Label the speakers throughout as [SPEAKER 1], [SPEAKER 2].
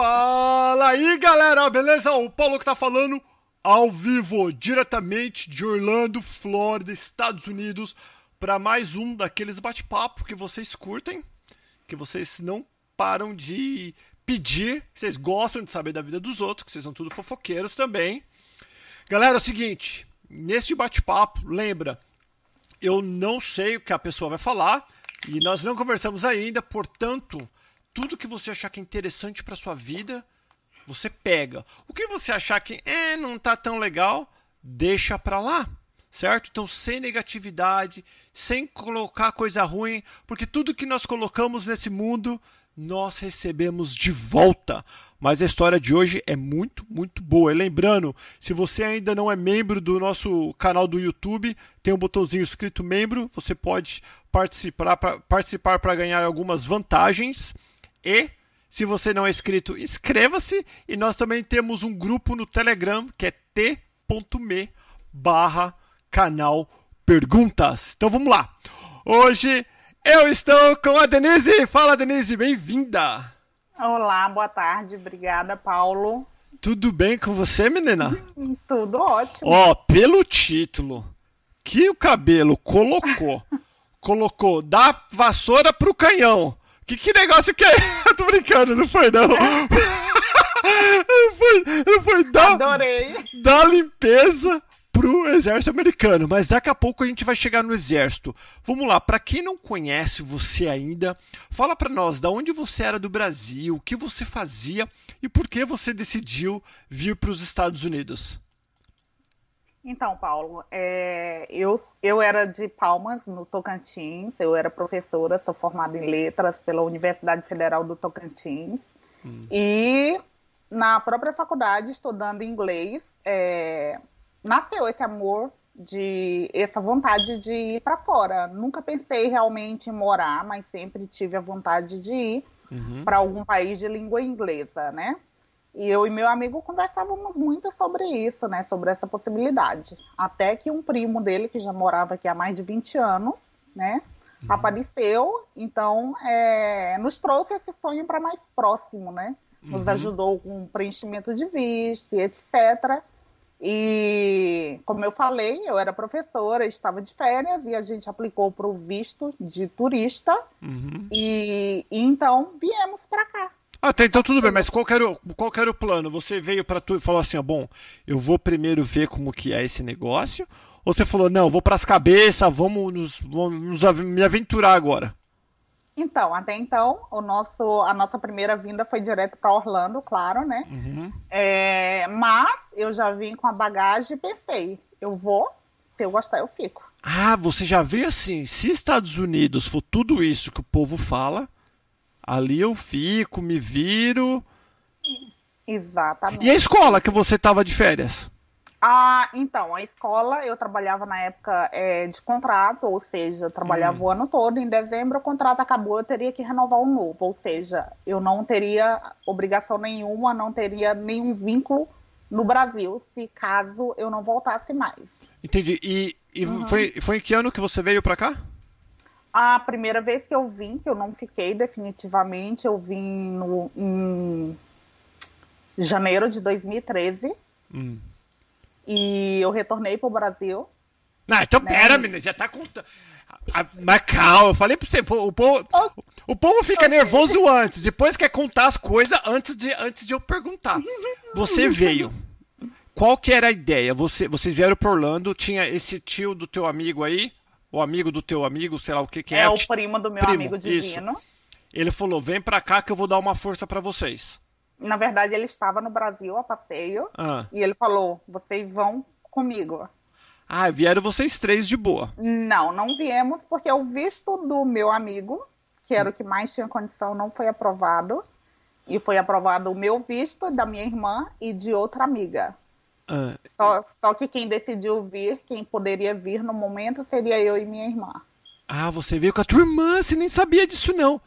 [SPEAKER 1] Fala aí, galera, beleza? O Paulo que tá falando ao vivo, diretamente de Orlando, Flórida, Estados Unidos, para mais um daqueles bate-papo que vocês curtem, que vocês não param de pedir, vocês gostam de saber da vida dos outros, que vocês são tudo fofoqueiros também. Galera, é o seguinte, neste bate-papo, lembra, eu não sei o que a pessoa vai falar e nós não conversamos ainda, portanto, tudo que você achar que é interessante para sua vida, você pega. O que você achar que é, não tá tão legal, deixa para lá. Certo? Então, sem negatividade, sem colocar coisa ruim, porque tudo que nós colocamos nesse mundo, nós recebemos de volta. Mas a história de hoje é muito, muito boa. E lembrando, se você ainda não é membro do nosso canal do YouTube, tem um botãozinho escrito membro, você pode participar para participar para ganhar algumas vantagens. E se você não é inscrito, inscreva-se. E nós também temos um grupo no Telegram que é t.me barra canal perguntas. Então vamos lá. Hoje eu estou com a Denise. Fala, Denise, bem-vinda.
[SPEAKER 2] Olá, boa tarde. Obrigada, Paulo.
[SPEAKER 1] Tudo bem com você, menina?
[SPEAKER 2] Tudo ótimo.
[SPEAKER 1] Ó, pelo título que o cabelo colocou, colocou da vassoura pro canhão. Que, que negócio que é? Eu tô brincando, não foi não. não foi, não foi da,
[SPEAKER 2] Adorei.
[SPEAKER 1] da limpeza pro exército americano, mas daqui a pouco a gente vai chegar no exército. Vamos lá, para quem não conhece você ainda, fala para nós, da onde você era do Brasil, o que você fazia e por que você decidiu vir para os Estados Unidos.
[SPEAKER 2] Então, Paulo, é, eu, eu era de Palmas, no Tocantins, eu era professora, sou formada em letras pela Universidade Federal do Tocantins. Hum. E na própria faculdade, estudando inglês, é, nasceu esse amor de essa vontade de ir para fora. Nunca pensei realmente em morar, mas sempre tive a vontade de ir uhum. para algum país de língua inglesa, né? E eu e meu amigo conversávamos muito sobre isso, né? Sobre essa possibilidade. Até que um primo dele, que já morava aqui há mais de 20 anos, né? Uhum. Apareceu, então é, nos trouxe esse sonho para mais próximo, né? Nos uhum. ajudou com preenchimento de visto e etc. E, como eu falei, eu era professora, estava de férias e a gente aplicou para o visto de turista. Uhum. E, e, então viemos para cá.
[SPEAKER 1] Ah, tá, então tudo bem, mas qual era, o, qual era o plano? Você veio para tu e falou assim, ó, bom, eu vou primeiro ver como que é esse negócio, ou você falou, não, vou para as cabeças, vamos, nos, vamos nos, me aventurar agora?
[SPEAKER 2] Então, até então, o nosso, a nossa primeira vinda foi direto para Orlando, claro, né? Uhum. É, mas eu já vim com a bagagem e pensei, eu vou, se eu gostar, eu fico.
[SPEAKER 1] Ah, você já veio assim, se Estados Unidos for tudo isso que o povo fala, Ali eu fico, me viro.
[SPEAKER 2] Exatamente.
[SPEAKER 1] E a escola que você estava de férias?
[SPEAKER 2] Ah, então, a escola eu trabalhava na época é, de contrato, ou seja, eu trabalhava hum. o ano todo. Em dezembro o contrato acabou, eu teria que renovar um novo, ou seja, eu não teria obrigação nenhuma, não teria nenhum vínculo no Brasil, se caso eu não voltasse mais.
[SPEAKER 1] Entendi. E, e uhum. foi, foi em que ano que você veio para cá?
[SPEAKER 2] A primeira vez que eu vim, que eu não fiquei definitivamente, eu vim no, em janeiro de 2013. Hum. E eu retornei para o Brasil.
[SPEAKER 1] Não, então né? pera, menina, já tá contando. Mas calma, eu falei pra você, o povo, o povo fica nervoso antes, depois quer contar as coisas antes de, antes de eu perguntar. Você veio. Qual que era a ideia? Você, vocês vieram para Orlando, tinha esse tio do teu amigo aí, o amigo do teu amigo, sei lá o que, que é.
[SPEAKER 2] É o primo do meu primo, amigo divino. Isso.
[SPEAKER 1] Ele falou: vem pra cá que eu vou dar uma força para vocês.
[SPEAKER 2] Na verdade, ele estava no Brasil a passeio. Ah. E ele falou: vocês vão comigo.
[SPEAKER 1] Ah, vieram vocês três de boa.
[SPEAKER 2] Não, não viemos porque o visto do meu amigo, que era o que mais tinha condição, não foi aprovado. E foi aprovado o meu visto, da minha irmã e de outra amiga. Ah, só, só que quem decidiu vir, quem poderia vir no momento, seria eu e minha irmã.
[SPEAKER 1] Ah, você veio com a tua irmã, você nem sabia disso não.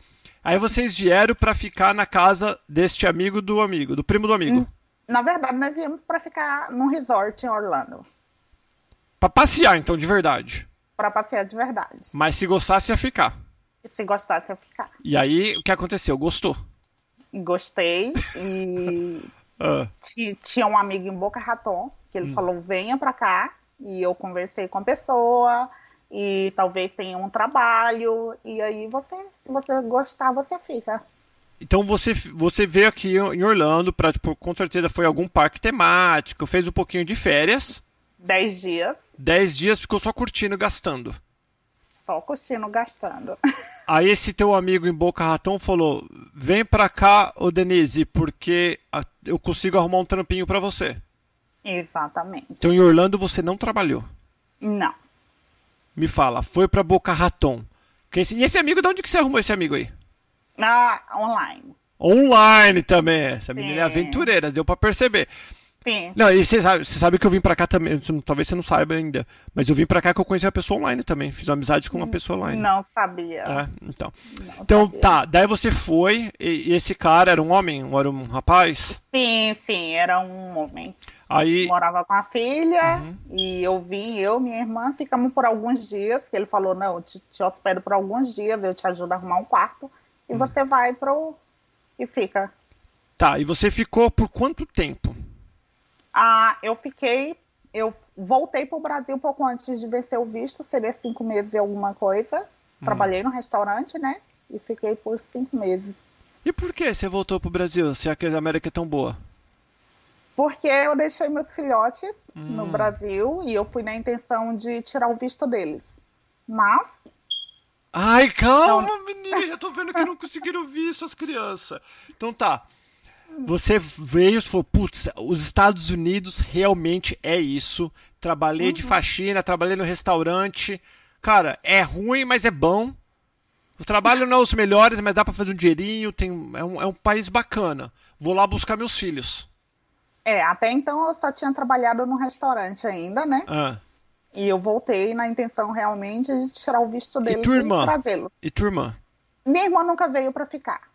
[SPEAKER 1] Aí vocês vieram para ficar na casa deste amigo do amigo, do primo do amigo. Hum,
[SPEAKER 2] na verdade, nós viemos para ficar num resort em Orlando.
[SPEAKER 1] Para passear, então, de verdade.
[SPEAKER 2] Para passear de verdade.
[SPEAKER 1] Mas se gostasse, ia ficar.
[SPEAKER 2] Se gostasse, ia ficar.
[SPEAKER 1] E aí, o que aconteceu? Gostou?
[SPEAKER 2] gostei e
[SPEAKER 1] Ah,
[SPEAKER 2] tinha um amigo em Boca Raton que
[SPEAKER 1] Hum.
[SPEAKER 2] ele falou venha pra cá e eu conversei com a pessoa e talvez tenha um trabalho e aí você, se você gostar, você fica.
[SPEAKER 1] Então você, você veio aqui em Orlando para, tipo, com certeza foi algum parque temático, fez um pouquinho de férias,
[SPEAKER 2] Dez dias
[SPEAKER 1] dez dias ficou só curtindo, gastando.
[SPEAKER 2] Só curtindo, gastando.
[SPEAKER 1] Aí esse teu amigo em Boca Raton falou: "Vem pra cá, ô Denise, porque eu consigo arrumar um trampinho pra você".
[SPEAKER 2] Exatamente.
[SPEAKER 1] Então em Orlando você não trabalhou.
[SPEAKER 2] Não.
[SPEAKER 1] Me fala, foi pra Boca Raton. E esse amigo, de onde que você arrumou esse amigo aí?
[SPEAKER 2] Ah, online.
[SPEAKER 1] Online também. Essa menina é
[SPEAKER 2] Sim.
[SPEAKER 1] aventureira, deu pra perceber.
[SPEAKER 2] Sim.
[SPEAKER 1] Não, e você sabe, você sabe que eu vim pra cá também, talvez você não saiba ainda, mas eu vim pra cá que eu conheci a pessoa online também, fiz uma amizade com uma pessoa online.
[SPEAKER 2] Não sabia.
[SPEAKER 1] É, então.
[SPEAKER 2] Não
[SPEAKER 1] Então,
[SPEAKER 2] sabia.
[SPEAKER 1] tá, daí você foi, e, e esse cara era um homem, ou era um rapaz?
[SPEAKER 2] Sim, sim, era um homem.
[SPEAKER 1] Aí,
[SPEAKER 2] Morava com a filha
[SPEAKER 1] Uhum.
[SPEAKER 2] e eu vim, eu e minha irmã, ficamos por alguns dias. Que ele falou: Não, eu te, te hospedo por alguns dias, eu te ajudo a arrumar um quarto
[SPEAKER 1] Uhum.
[SPEAKER 2] e você vai pro. e fica.
[SPEAKER 1] tá, e você ficou por quanto tempo?
[SPEAKER 2] Ah, eu fiquei. Eu voltei pro Brasil pouco antes de vencer o visto, seria cinco meses e alguma coisa.
[SPEAKER 1] Uhum.
[SPEAKER 2] Trabalhei no restaurante, né? E fiquei por cinco meses.
[SPEAKER 1] E por que você voltou pro Brasil, se a América é tão boa?
[SPEAKER 2] Porque eu deixei meus filhotes no
[SPEAKER 1] Hum.
[SPEAKER 2] Brasil e eu fui na intenção de tirar o visto deles. Mas
[SPEAKER 1] Ai, calma, menina, já tô vendo que não conseguiram ver suas crianças. Então tá. Você veio e falou, putz, os Estados Unidos realmente é isso. Trabalhei de faxina, trabalhei no restaurante. Cara, é ruim, mas é bom. O trabalho não é os melhores, mas dá pra fazer um dinheirinho. Tem, é, um, é um país bacana. Vou lá buscar meus filhos.
[SPEAKER 2] É, até então eu só tinha trabalhado no restaurante ainda, né?
[SPEAKER 1] Ah,
[SPEAKER 2] E eu voltei na intenção realmente de tirar o visto dele
[SPEAKER 1] tua irmã?
[SPEAKER 2] e trazê-lo.
[SPEAKER 1] e turma?
[SPEAKER 2] Minha irmã nunca veio pra ficar.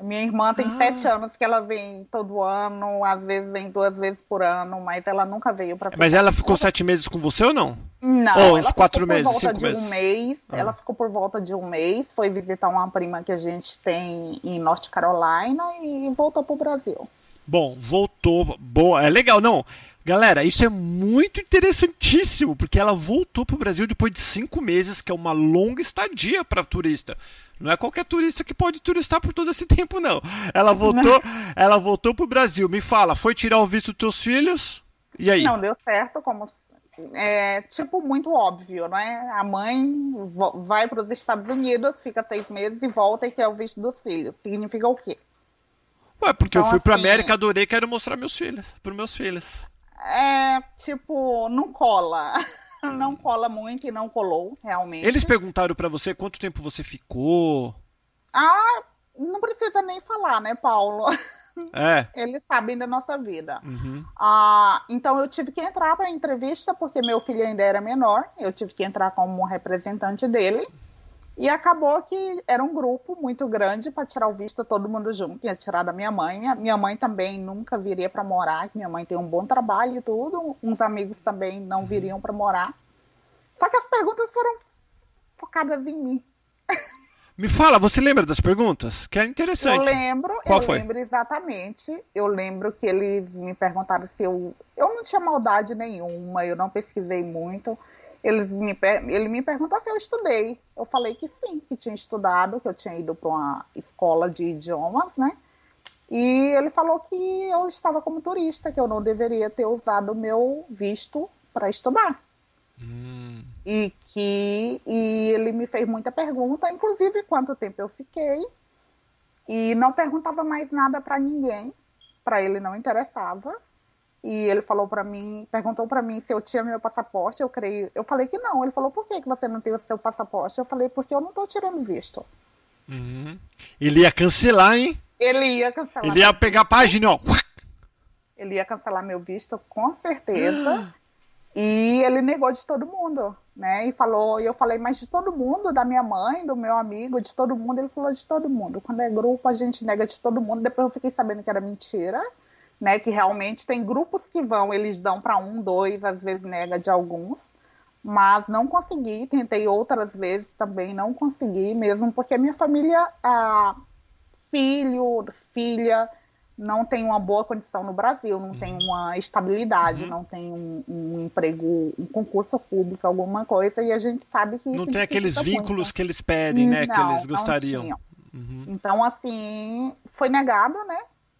[SPEAKER 2] Minha irmã tem
[SPEAKER 1] Ah.
[SPEAKER 2] sete anos que ela vem todo ano, às vezes vem duas vezes por ano, mas ela nunca veio pra ficar.
[SPEAKER 1] Mas ela ficou sete meses com você ou não?
[SPEAKER 2] Não,
[SPEAKER 1] Ou uns
[SPEAKER 2] ficou
[SPEAKER 1] quatro
[SPEAKER 2] por
[SPEAKER 1] meses,
[SPEAKER 2] volta
[SPEAKER 1] cinco
[SPEAKER 2] de
[SPEAKER 1] meses?
[SPEAKER 2] um mês.
[SPEAKER 1] Ah.
[SPEAKER 2] Ela ficou por volta de um mês, foi visitar uma prima que a gente tem em North Carolina e voltou pro Brasil.
[SPEAKER 1] Bom, voltou. Boa, é legal, não. Galera, isso é muito interessantíssimo, porque ela voltou pro Brasil depois de cinco meses, que é uma longa estadia para turista. Não é qualquer turista que pode turistar por todo esse tempo, não. Ela voltou, ela voltou pro Brasil. Me fala, foi tirar o visto dos teus filhos? E aí?
[SPEAKER 2] Não deu certo, como é tipo muito óbvio, né? A mãe vai para os Estados Unidos, fica seis meses e volta e quer o visto dos filhos. Significa o quê?
[SPEAKER 1] Ué, porque eu
[SPEAKER 2] Então,
[SPEAKER 1] fui pra
[SPEAKER 2] assim-
[SPEAKER 1] América, adorei, quero mostrar meus filhos, pros meus filhos.
[SPEAKER 2] É tipo, não cola. Não cola muito e não colou, realmente.
[SPEAKER 1] Eles perguntaram pra você quanto tempo você ficou?
[SPEAKER 2] Ah, não precisa nem falar, né, Paulo?
[SPEAKER 1] É.
[SPEAKER 2] Eles sabem da nossa vida.
[SPEAKER 1] Uhum.
[SPEAKER 2] Ah, então eu tive que entrar para a entrevista porque meu filho ainda era menor. Eu tive que entrar como representante dele. E acabou que era um grupo muito grande para tirar o visto todo mundo junto. Ia tirar da minha mãe. A Minha mãe também nunca viria para morar. Minha mãe tem um bom trabalho e tudo. Uns amigos também não viriam para morar. Só que as perguntas foram focadas em mim.
[SPEAKER 1] Me fala, você lembra das perguntas? Que é interessante.
[SPEAKER 2] Eu lembro,
[SPEAKER 1] Qual
[SPEAKER 2] eu
[SPEAKER 1] foi?
[SPEAKER 2] lembro exatamente. Eu lembro que eles me perguntaram se eu. Eu não tinha maldade nenhuma, eu não pesquisei muito. Eles me, ele me perguntou se eu estudei. Eu falei que sim, que tinha estudado, que eu tinha ido para uma escola de idiomas, né? E ele falou que eu estava como turista, que eu não deveria ter usado o meu visto para estudar.
[SPEAKER 1] Hum.
[SPEAKER 2] E que e ele me fez muita pergunta, inclusive quanto tempo eu fiquei. E não perguntava mais nada para ninguém, para ele não interessava. E ele falou para mim, perguntou para mim se eu tinha meu passaporte, eu creio. Eu falei que não. Ele falou: "Por que que você não tem o seu passaporte?" Eu falei: "Porque eu não tô tirando visto."
[SPEAKER 1] Uhum. Ele ia cancelar, hein?
[SPEAKER 2] Ele ia cancelar.
[SPEAKER 1] Ele ia pegar a
[SPEAKER 2] visto.
[SPEAKER 1] página, ó.
[SPEAKER 2] Ele ia cancelar meu visto com certeza. e ele negou de todo mundo, né? E falou, e eu falei, mas de todo mundo, da minha mãe, do meu amigo, de todo mundo. Ele falou de todo mundo. Quando é grupo, a gente nega de todo mundo. Depois eu fiquei sabendo que era mentira, né? Que realmente tem grupos que vão, eles dão para um, dois, às vezes nega de alguns. Mas não consegui, tentei outras vezes também, não consegui mesmo, porque minha família ah, filho, filha, não tem uma boa condição no Brasil, não tem uma estabilidade,
[SPEAKER 1] Uhum.
[SPEAKER 2] não tem um, um emprego, um concurso público, alguma coisa, e a gente sabe que
[SPEAKER 1] Não tem aqueles vínculos
[SPEAKER 2] muito.
[SPEAKER 1] que eles pedem, né? que
[SPEAKER 2] Não,
[SPEAKER 1] eles
[SPEAKER 2] não
[SPEAKER 1] gostariam. Uhum.
[SPEAKER 2] Então, assim, foi negado, né?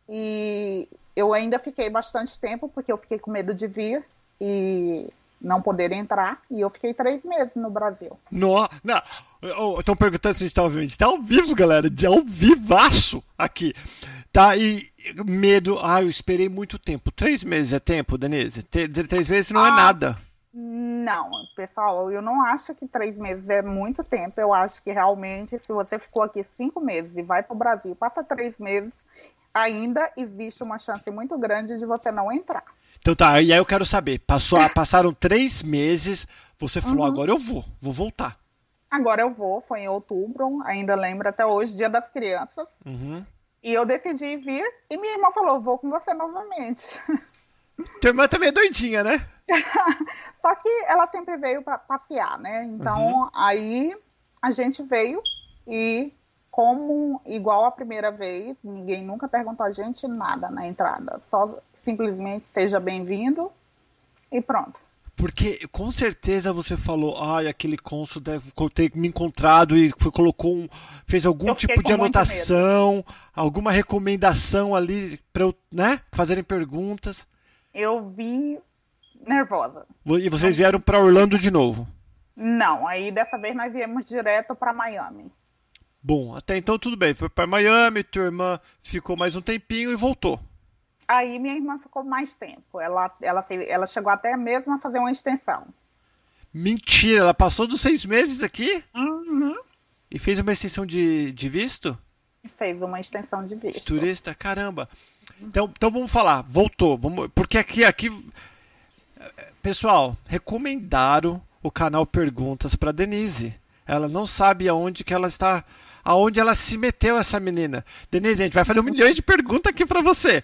[SPEAKER 2] E eu ainda fiquei bastante tempo, porque eu fiquei com medo de vir e não poder entrar, e eu fiquei três meses no Brasil.
[SPEAKER 1] No, não. Estão perguntando se a gente tá ao vivo. A gente tá ao vivo, galera. De ao vivaço aqui. Tá? E medo. Ah, eu esperei muito tempo. Três meses é tempo, Denise? Três meses não é
[SPEAKER 2] Ah.
[SPEAKER 1] nada.
[SPEAKER 2] Não, pessoal, eu não acho que três meses é muito tempo. Eu acho que realmente, se você ficou aqui cinco meses e vai para o Brasil, passa três meses, ainda existe uma chance muito grande de você não entrar.
[SPEAKER 1] Então tá, e aí eu quero saber. Passou, passaram três meses. Você falou,
[SPEAKER 2] Uhum.
[SPEAKER 1] agora eu vou, vou voltar.
[SPEAKER 2] Agora eu vou, foi em outubro, ainda lembro até hoje, Dia das Crianças.
[SPEAKER 1] Uhum.
[SPEAKER 2] E eu decidi vir, e minha irmã falou: vou com você novamente.
[SPEAKER 1] Tua irmã também é doidinha, né?
[SPEAKER 2] Só que ela sempre veio para passear, né? Então aí a gente veio e, como igual a primeira vez, ninguém nunca perguntou a gente nada na entrada. Só simplesmente seja bem-vindo e pronto.
[SPEAKER 1] Porque com certeza você falou, ai, aquele cônsul deve ter me encontrado e foi- colocou um, fez algum tipo de anotação, alguma recomendação ali para eu, né, fazerem perguntas.
[SPEAKER 2] Eu vi nervosa.
[SPEAKER 1] E vocês vieram para Orlando de novo.
[SPEAKER 2] Não, aí dessa vez nós viemos direto para Miami.
[SPEAKER 1] Bom, até então tudo bem. Foi para Miami, tua irmã ficou mais um tempinho e voltou.
[SPEAKER 2] Aí minha irmã ficou mais tempo. Ela, ela, fez, ela chegou até mesmo a fazer uma extensão.
[SPEAKER 1] Mentira, ela passou dos seis meses aqui
[SPEAKER 2] Uhum.
[SPEAKER 1] e fez uma extensão de, de visto?
[SPEAKER 2] Fez uma extensão de visto.
[SPEAKER 1] Turista, caramba. Então, então vamos falar, voltou. Vamos, porque aqui, aqui. Pessoal, recomendaram o canal Perguntas para Denise. Ela não sabe aonde que ela está. Aonde ela se meteu, essa menina. Denise, a gente vai fazer um milhão de perguntas aqui para você.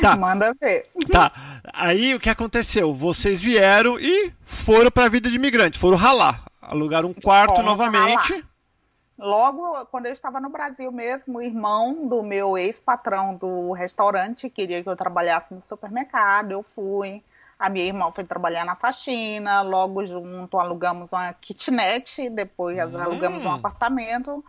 [SPEAKER 1] Tá,
[SPEAKER 2] Manda ver.
[SPEAKER 1] tá. Aí o que aconteceu? Vocês vieram e foram para a vida de imigrante. Foram ralar. Alugaram um quarto
[SPEAKER 2] Fomos
[SPEAKER 1] novamente.
[SPEAKER 2] ralar. Logo, quando eu estava no Brasil mesmo, o irmão do meu ex-patrão do restaurante queria que eu trabalhasse no supermercado. Eu fui. A minha irmã foi trabalhar na faxina. Logo junto alugamos uma kitnet. Depois
[SPEAKER 1] Hum.
[SPEAKER 2] alugamos um apartamento.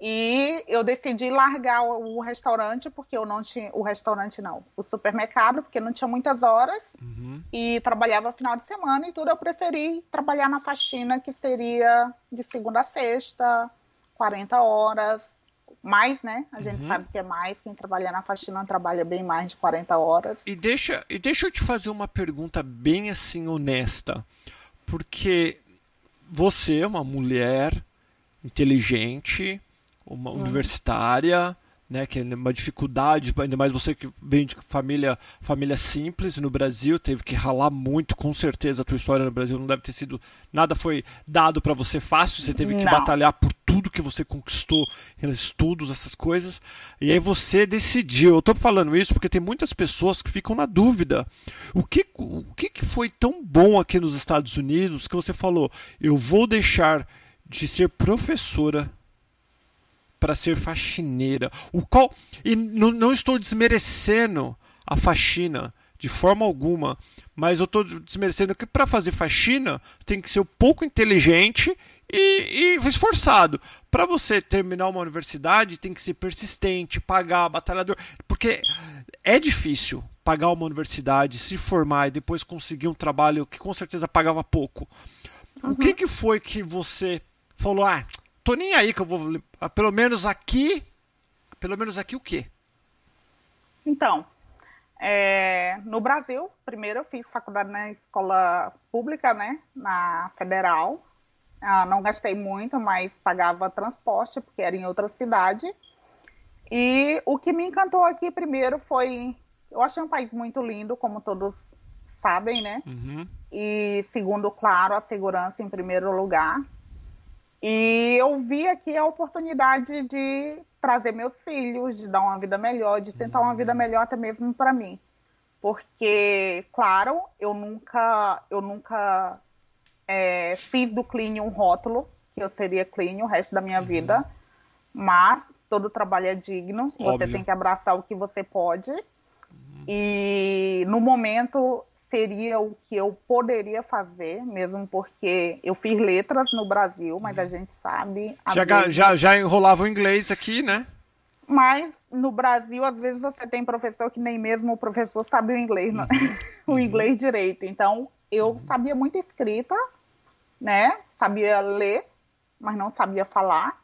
[SPEAKER 2] E eu decidi largar o o restaurante porque eu não tinha. O restaurante não, o supermercado, porque não tinha muitas horas
[SPEAKER 1] Uhum.
[SPEAKER 2] e trabalhava final de semana e tudo. Eu preferi trabalhar na faxina, que seria de segunda a sexta, 40 horas. Mais, né? A gente
[SPEAKER 1] Uhum.
[SPEAKER 2] sabe que é mais. Quem trabalha na faxina trabalha bem mais de 40 horas.
[SPEAKER 1] E deixa, e deixa eu te fazer uma pergunta bem assim honesta. Porque você é uma mulher inteligente, uma universitária, né, que é uma dificuldade, ainda mais você que vem de família, família simples no Brasil, teve que ralar muito, com certeza a tua história no Brasil não deve ter sido, nada foi dado para você fácil, você teve que
[SPEAKER 2] Não.
[SPEAKER 1] batalhar por tudo que você conquistou, estudos, essas coisas, e aí você decidiu, eu tô falando isso porque tem muitas pessoas que ficam na dúvida, o que, o que que foi tão bom aqui nos Estados Unidos que você falou, eu vou deixar de ser professora para ser faxineira. O qual e não, não estou desmerecendo a faxina de forma alguma, mas eu estou desmerecendo que para fazer faxina tem que ser um pouco inteligente e, e esforçado. Para você terminar uma universidade tem que ser persistente, pagar, batalhador, porque é difícil pagar uma universidade, se formar e depois conseguir um trabalho que com certeza pagava pouco. O que, que foi que você falou? Ah, tô nem aí que eu vou. lim- ah, Pelo menos aqui. Pelo menos aqui o quê?
[SPEAKER 2] Então, é, no Brasil, primeiro eu fiz faculdade na escola pública, né? Na federal. Ah, não gastei muito, mas pagava transporte, porque era em outra cidade. E o que me encantou aqui primeiro foi. Eu achei um país muito lindo, como todos sabem, né?
[SPEAKER 1] Uhum.
[SPEAKER 2] E segundo, claro, a segurança em primeiro lugar. E eu vi aqui a oportunidade de trazer meus filhos, de dar uma vida melhor, de tentar uma vida melhor até mesmo para mim. Porque, claro, eu nunca, eu nunca é, fiz do clean um rótulo, que eu seria clean o resto da minha vida. Mas todo trabalho é digno, Óbvio. você tem que abraçar o que você pode. Uhum. E no momento seria o que eu poderia fazer, mesmo porque eu fiz letras no Brasil, mas a uhum. gente sabe.
[SPEAKER 1] Já, vezes... já, já enrolava o inglês aqui, né?
[SPEAKER 2] Mas no Brasil, às vezes você tem professor que nem mesmo o professor sabe o inglês, uhum. o uhum. inglês direito. Então, eu uhum. sabia muito escrita, né? Sabia ler, mas não sabia falar.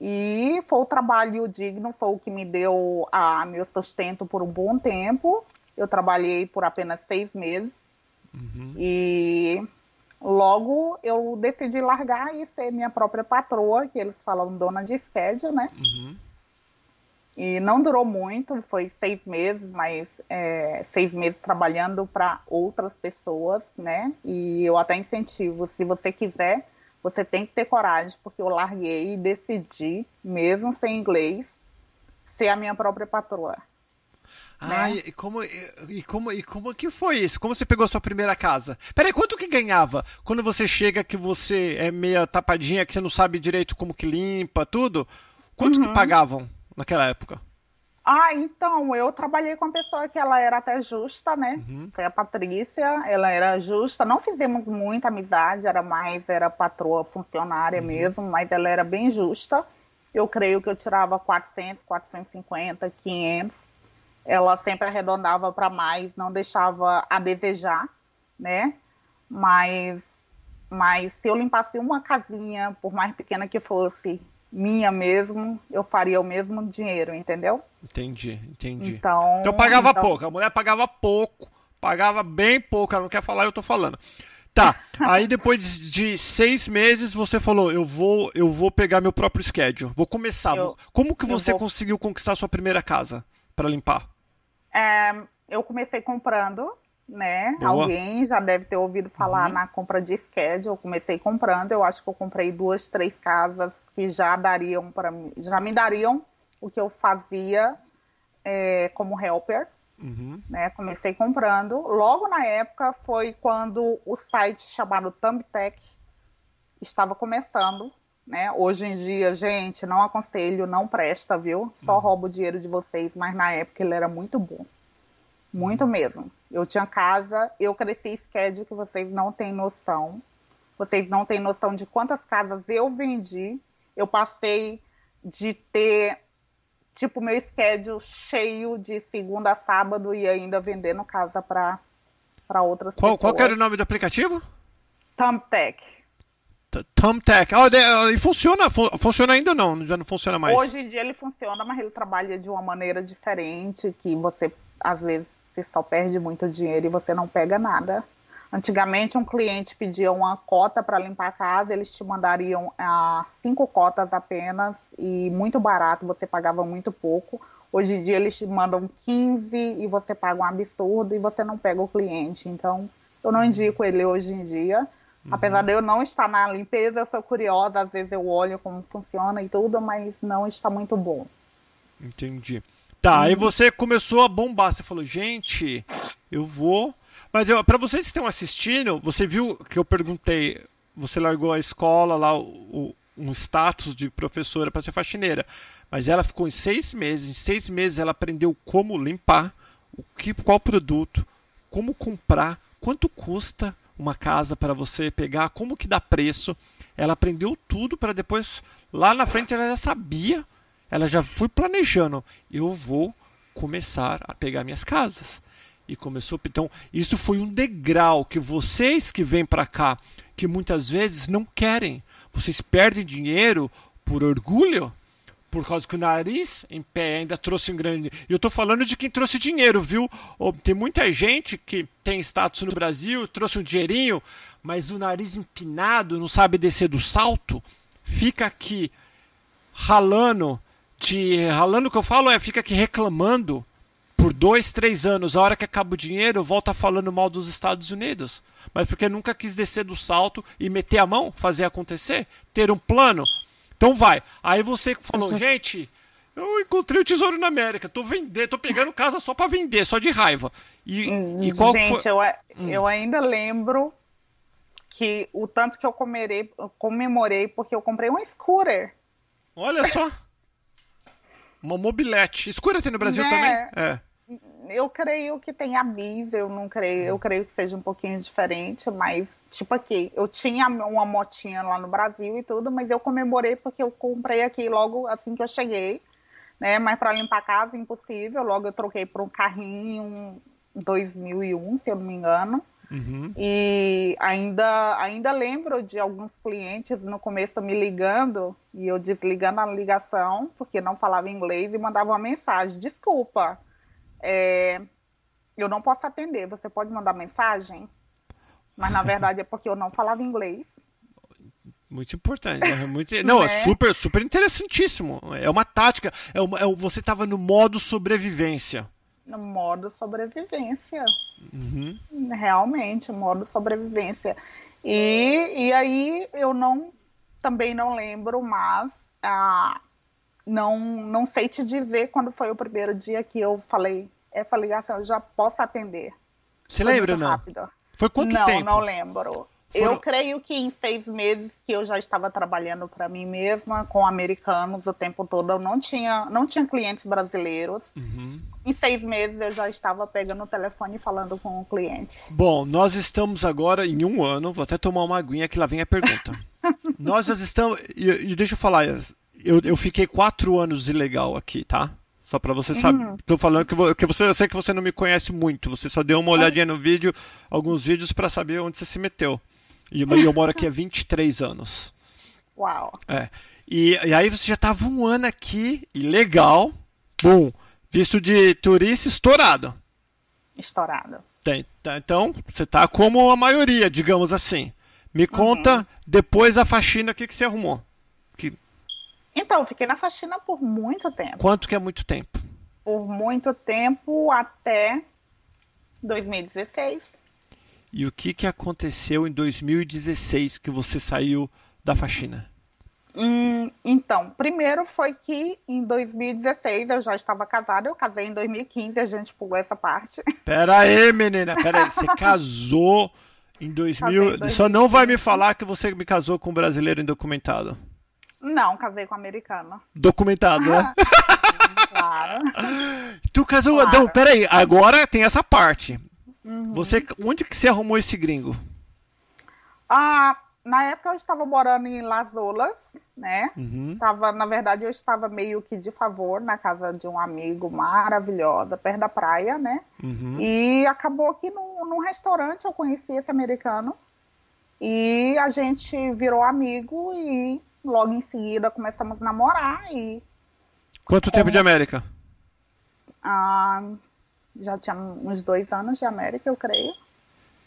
[SPEAKER 2] E foi o trabalho digno, foi o que me deu a meu sustento por um bom tempo. Eu trabalhei por apenas seis meses. Uhum. E logo eu decidi largar e ser minha própria patroa, que eles falam dona de schedule, né? Uhum. E não durou muito, foi seis meses, mas é, seis meses trabalhando para outras pessoas, né? E eu até incentivo, se você quiser, você tem que ter coragem, porque eu larguei e decidi, mesmo sem inglês, ser a minha própria patroa.
[SPEAKER 1] Ah, né? e, como, e, como, e como que foi isso? Como você pegou sua primeira casa? Peraí, quanto que ganhava? Quando você chega que você é meia tapadinha, que você não sabe direito como que limpa, tudo? Quanto uhum. que pagavam? naquela época?
[SPEAKER 2] Ah, então, eu trabalhei com uma pessoa que ela era até justa, né? Uhum. Foi a Patrícia, ela era justa. Não fizemos muita amizade, era mais, era patroa, funcionária uhum. mesmo, mas ela era bem justa. Eu creio que eu tirava 400, 450, 500. Ela sempre arredondava para mais, não deixava a desejar, né? Mas, mas se eu limpasse uma casinha, por mais pequena que fosse, minha mesmo, eu faria o mesmo dinheiro, entendeu?
[SPEAKER 1] Entendi, entendi. Então, então pagava então... pouco, a mulher pagava pouco, pagava bem pouco, ela não quer falar, eu tô falando. Tá, aí depois de seis meses você falou, eu vou, eu vou pegar meu próprio schedule, vou começar. Eu, Como que você vou... conseguiu conquistar sua primeira casa para limpar?
[SPEAKER 2] É, eu comecei comprando, né? Boa. Alguém já deve ter ouvido falar uhum. na compra de schedule. Eu comecei comprando, eu acho que eu comprei duas, três casas que já dariam para mim, já me dariam o que eu fazia é, como helper. Uhum. Né? Comecei comprando. Logo na época foi quando o site chamado Thumbtack estava começando. Né? Hoje em dia, gente, não aconselho, não presta, viu? Só uhum. roubo o dinheiro de vocês, mas na época ele era muito bom. Muito mesmo. Eu tinha casa, eu cresci schedule que vocês não têm noção. Vocês não têm noção de quantas casas eu vendi. Eu passei de ter, tipo, meu schedule cheio de segunda a sábado e ainda vendendo casa para outras
[SPEAKER 1] qual,
[SPEAKER 2] pessoas.
[SPEAKER 1] Qual era o nome do aplicativo?
[SPEAKER 2] Thumbtack.
[SPEAKER 1] Thumbtack. Oh, e funciona? Funciona ainda ou não? Já não funciona mais?
[SPEAKER 2] Hoje em dia ele funciona, mas ele trabalha de uma maneira diferente, que você às vezes você só perde muito dinheiro e você não pega nada. Antigamente, um cliente pedia uma cota para limpar a casa, eles te mandariam ah, cinco cotas apenas e muito barato, você pagava muito pouco. Hoje em dia, eles te mandam 15 e você paga um absurdo e você não pega o cliente. Então, eu não uhum. indico ele hoje em dia. Uhum. Apesar de eu não estar na limpeza, eu sou curiosa, às vezes eu olho como funciona e tudo, mas não está muito bom.
[SPEAKER 1] Entendi. Tá, aí você começou a bombar. Você falou, gente, eu vou. Mas para vocês que estão assistindo, você viu que eu perguntei, você largou a escola lá, o, um status de professora para ser faxineira. Mas ela ficou em seis meses. Em seis meses ela aprendeu como limpar, o que, qual produto, como comprar, quanto custa uma casa para você pegar, como que dá preço. Ela aprendeu tudo para depois, lá na frente, ela já sabia ela já foi planejando, eu vou começar a pegar minhas casas. E começou, então, isso foi um degrau que vocês que vêm para cá, que muitas vezes não querem, vocês perdem dinheiro por orgulho, por causa que o nariz em pé ainda trouxe um grande. E eu estou falando de quem trouxe dinheiro, viu? Tem muita gente que tem status no Brasil, trouxe um dinheirinho, mas o nariz empinado, não sabe descer do salto, fica aqui ralando te ralando o que eu falo é fica aqui reclamando por dois, três anos. A hora que acaba o dinheiro, volta falando mal dos Estados Unidos. Mas porque nunca quis descer do salto e meter a mão, fazer acontecer, ter um plano. Então vai. Aí você falou, gente, eu encontrei o tesouro na América, tô vendendo, tô pegando casa só para vender, só de raiva.
[SPEAKER 2] E, e qual gente, foi... eu, hum. eu ainda lembro que o tanto que eu comerei, comemorei porque eu comprei um scooter.
[SPEAKER 1] Olha só. Uma mobilete. Escura tem no Brasil né? também? É.
[SPEAKER 2] Eu creio que tem a Bis, eu não creio, eu creio que seja um pouquinho diferente, mas tipo aqui, eu tinha uma motinha lá no Brasil e tudo, mas eu comemorei porque eu comprei aqui logo assim que eu cheguei, né? Mas para limpar a casa impossível, logo eu troquei por um carrinho, um 2001, se eu não me engano. Uhum. E ainda, ainda lembro de alguns clientes no começo me ligando e eu desligando a ligação porque não falava inglês e mandava uma mensagem: Desculpa, é, eu não posso atender, você pode mandar mensagem? Mas na verdade é porque eu não falava inglês.
[SPEAKER 1] Muito importante. Né? Muito... Não, é super, super interessantíssimo. É uma tática. É uma, é, você estava no modo sobrevivência
[SPEAKER 2] no modo sobrevivência. Uhum. Realmente, modo sobrevivência. E, e aí eu não também não lembro, mas ah, não, não sei te dizer quando foi o primeiro dia que eu falei essa ligação eu já posso atender.
[SPEAKER 1] Você lembra, não? Rápido. Foi quanto
[SPEAKER 2] não,
[SPEAKER 1] tempo?
[SPEAKER 2] Não, não lembro. Foram... Eu creio que em seis meses que eu já estava trabalhando para mim mesma, com americanos o tempo todo, eu não tinha, não tinha clientes brasileiros. Uhum. Em seis meses eu já estava pegando o telefone e falando com o cliente.
[SPEAKER 1] Bom, nós estamos agora em um ano, vou até tomar uma aguinha que lá vem a pergunta. nós já estamos. E, e, deixa eu falar, eu, eu fiquei quatro anos ilegal aqui, tá? Só para você saber. Uhum. Tô falando que, que você, eu sei que você não me conhece muito. Você só deu uma olhadinha no vídeo, alguns vídeos para saber onde você se meteu. E eu moro aqui há 23 anos.
[SPEAKER 2] Uau.
[SPEAKER 1] É. E, e aí você já estava um ano aqui, e legal. Bom, visto de turista estourado.
[SPEAKER 2] Estourado.
[SPEAKER 1] Tem, tá, então, você tá como a maioria, digamos assim. Me conta, uhum. depois da faxina, o que, que você arrumou?
[SPEAKER 2] Então, eu fiquei na faxina por muito tempo.
[SPEAKER 1] Quanto que é muito tempo?
[SPEAKER 2] Por muito tempo, até 2016.
[SPEAKER 1] E o que, que aconteceu em 2016 que você saiu da faxina?
[SPEAKER 2] Hum, então, primeiro foi que em 2016 eu já estava casada, eu casei em 2015, a gente pulou essa parte.
[SPEAKER 1] Pera aí, menina, pera aí, você casou em 2000, em só não vai me falar que você me casou com um brasileiro indocumentado.
[SPEAKER 2] Não, casei com um americano.
[SPEAKER 1] Documentado, né? claro. Tu casou, claro. não, pera aí, agora tem essa parte. Uhum. Você, onde que você arrumou esse gringo?
[SPEAKER 2] Ah, na época eu estava morando em Las Olas, né? Uhum. Tava, na verdade, eu estava meio que de favor na casa de um amigo maravilhosa, perto da praia, né? Uhum. E acabou que num, num restaurante eu conheci esse americano. E a gente virou amigo e logo em seguida começamos a namorar e.
[SPEAKER 1] Quanto tempo de América?
[SPEAKER 2] Ah, já tinha uns dois anos de América, eu creio.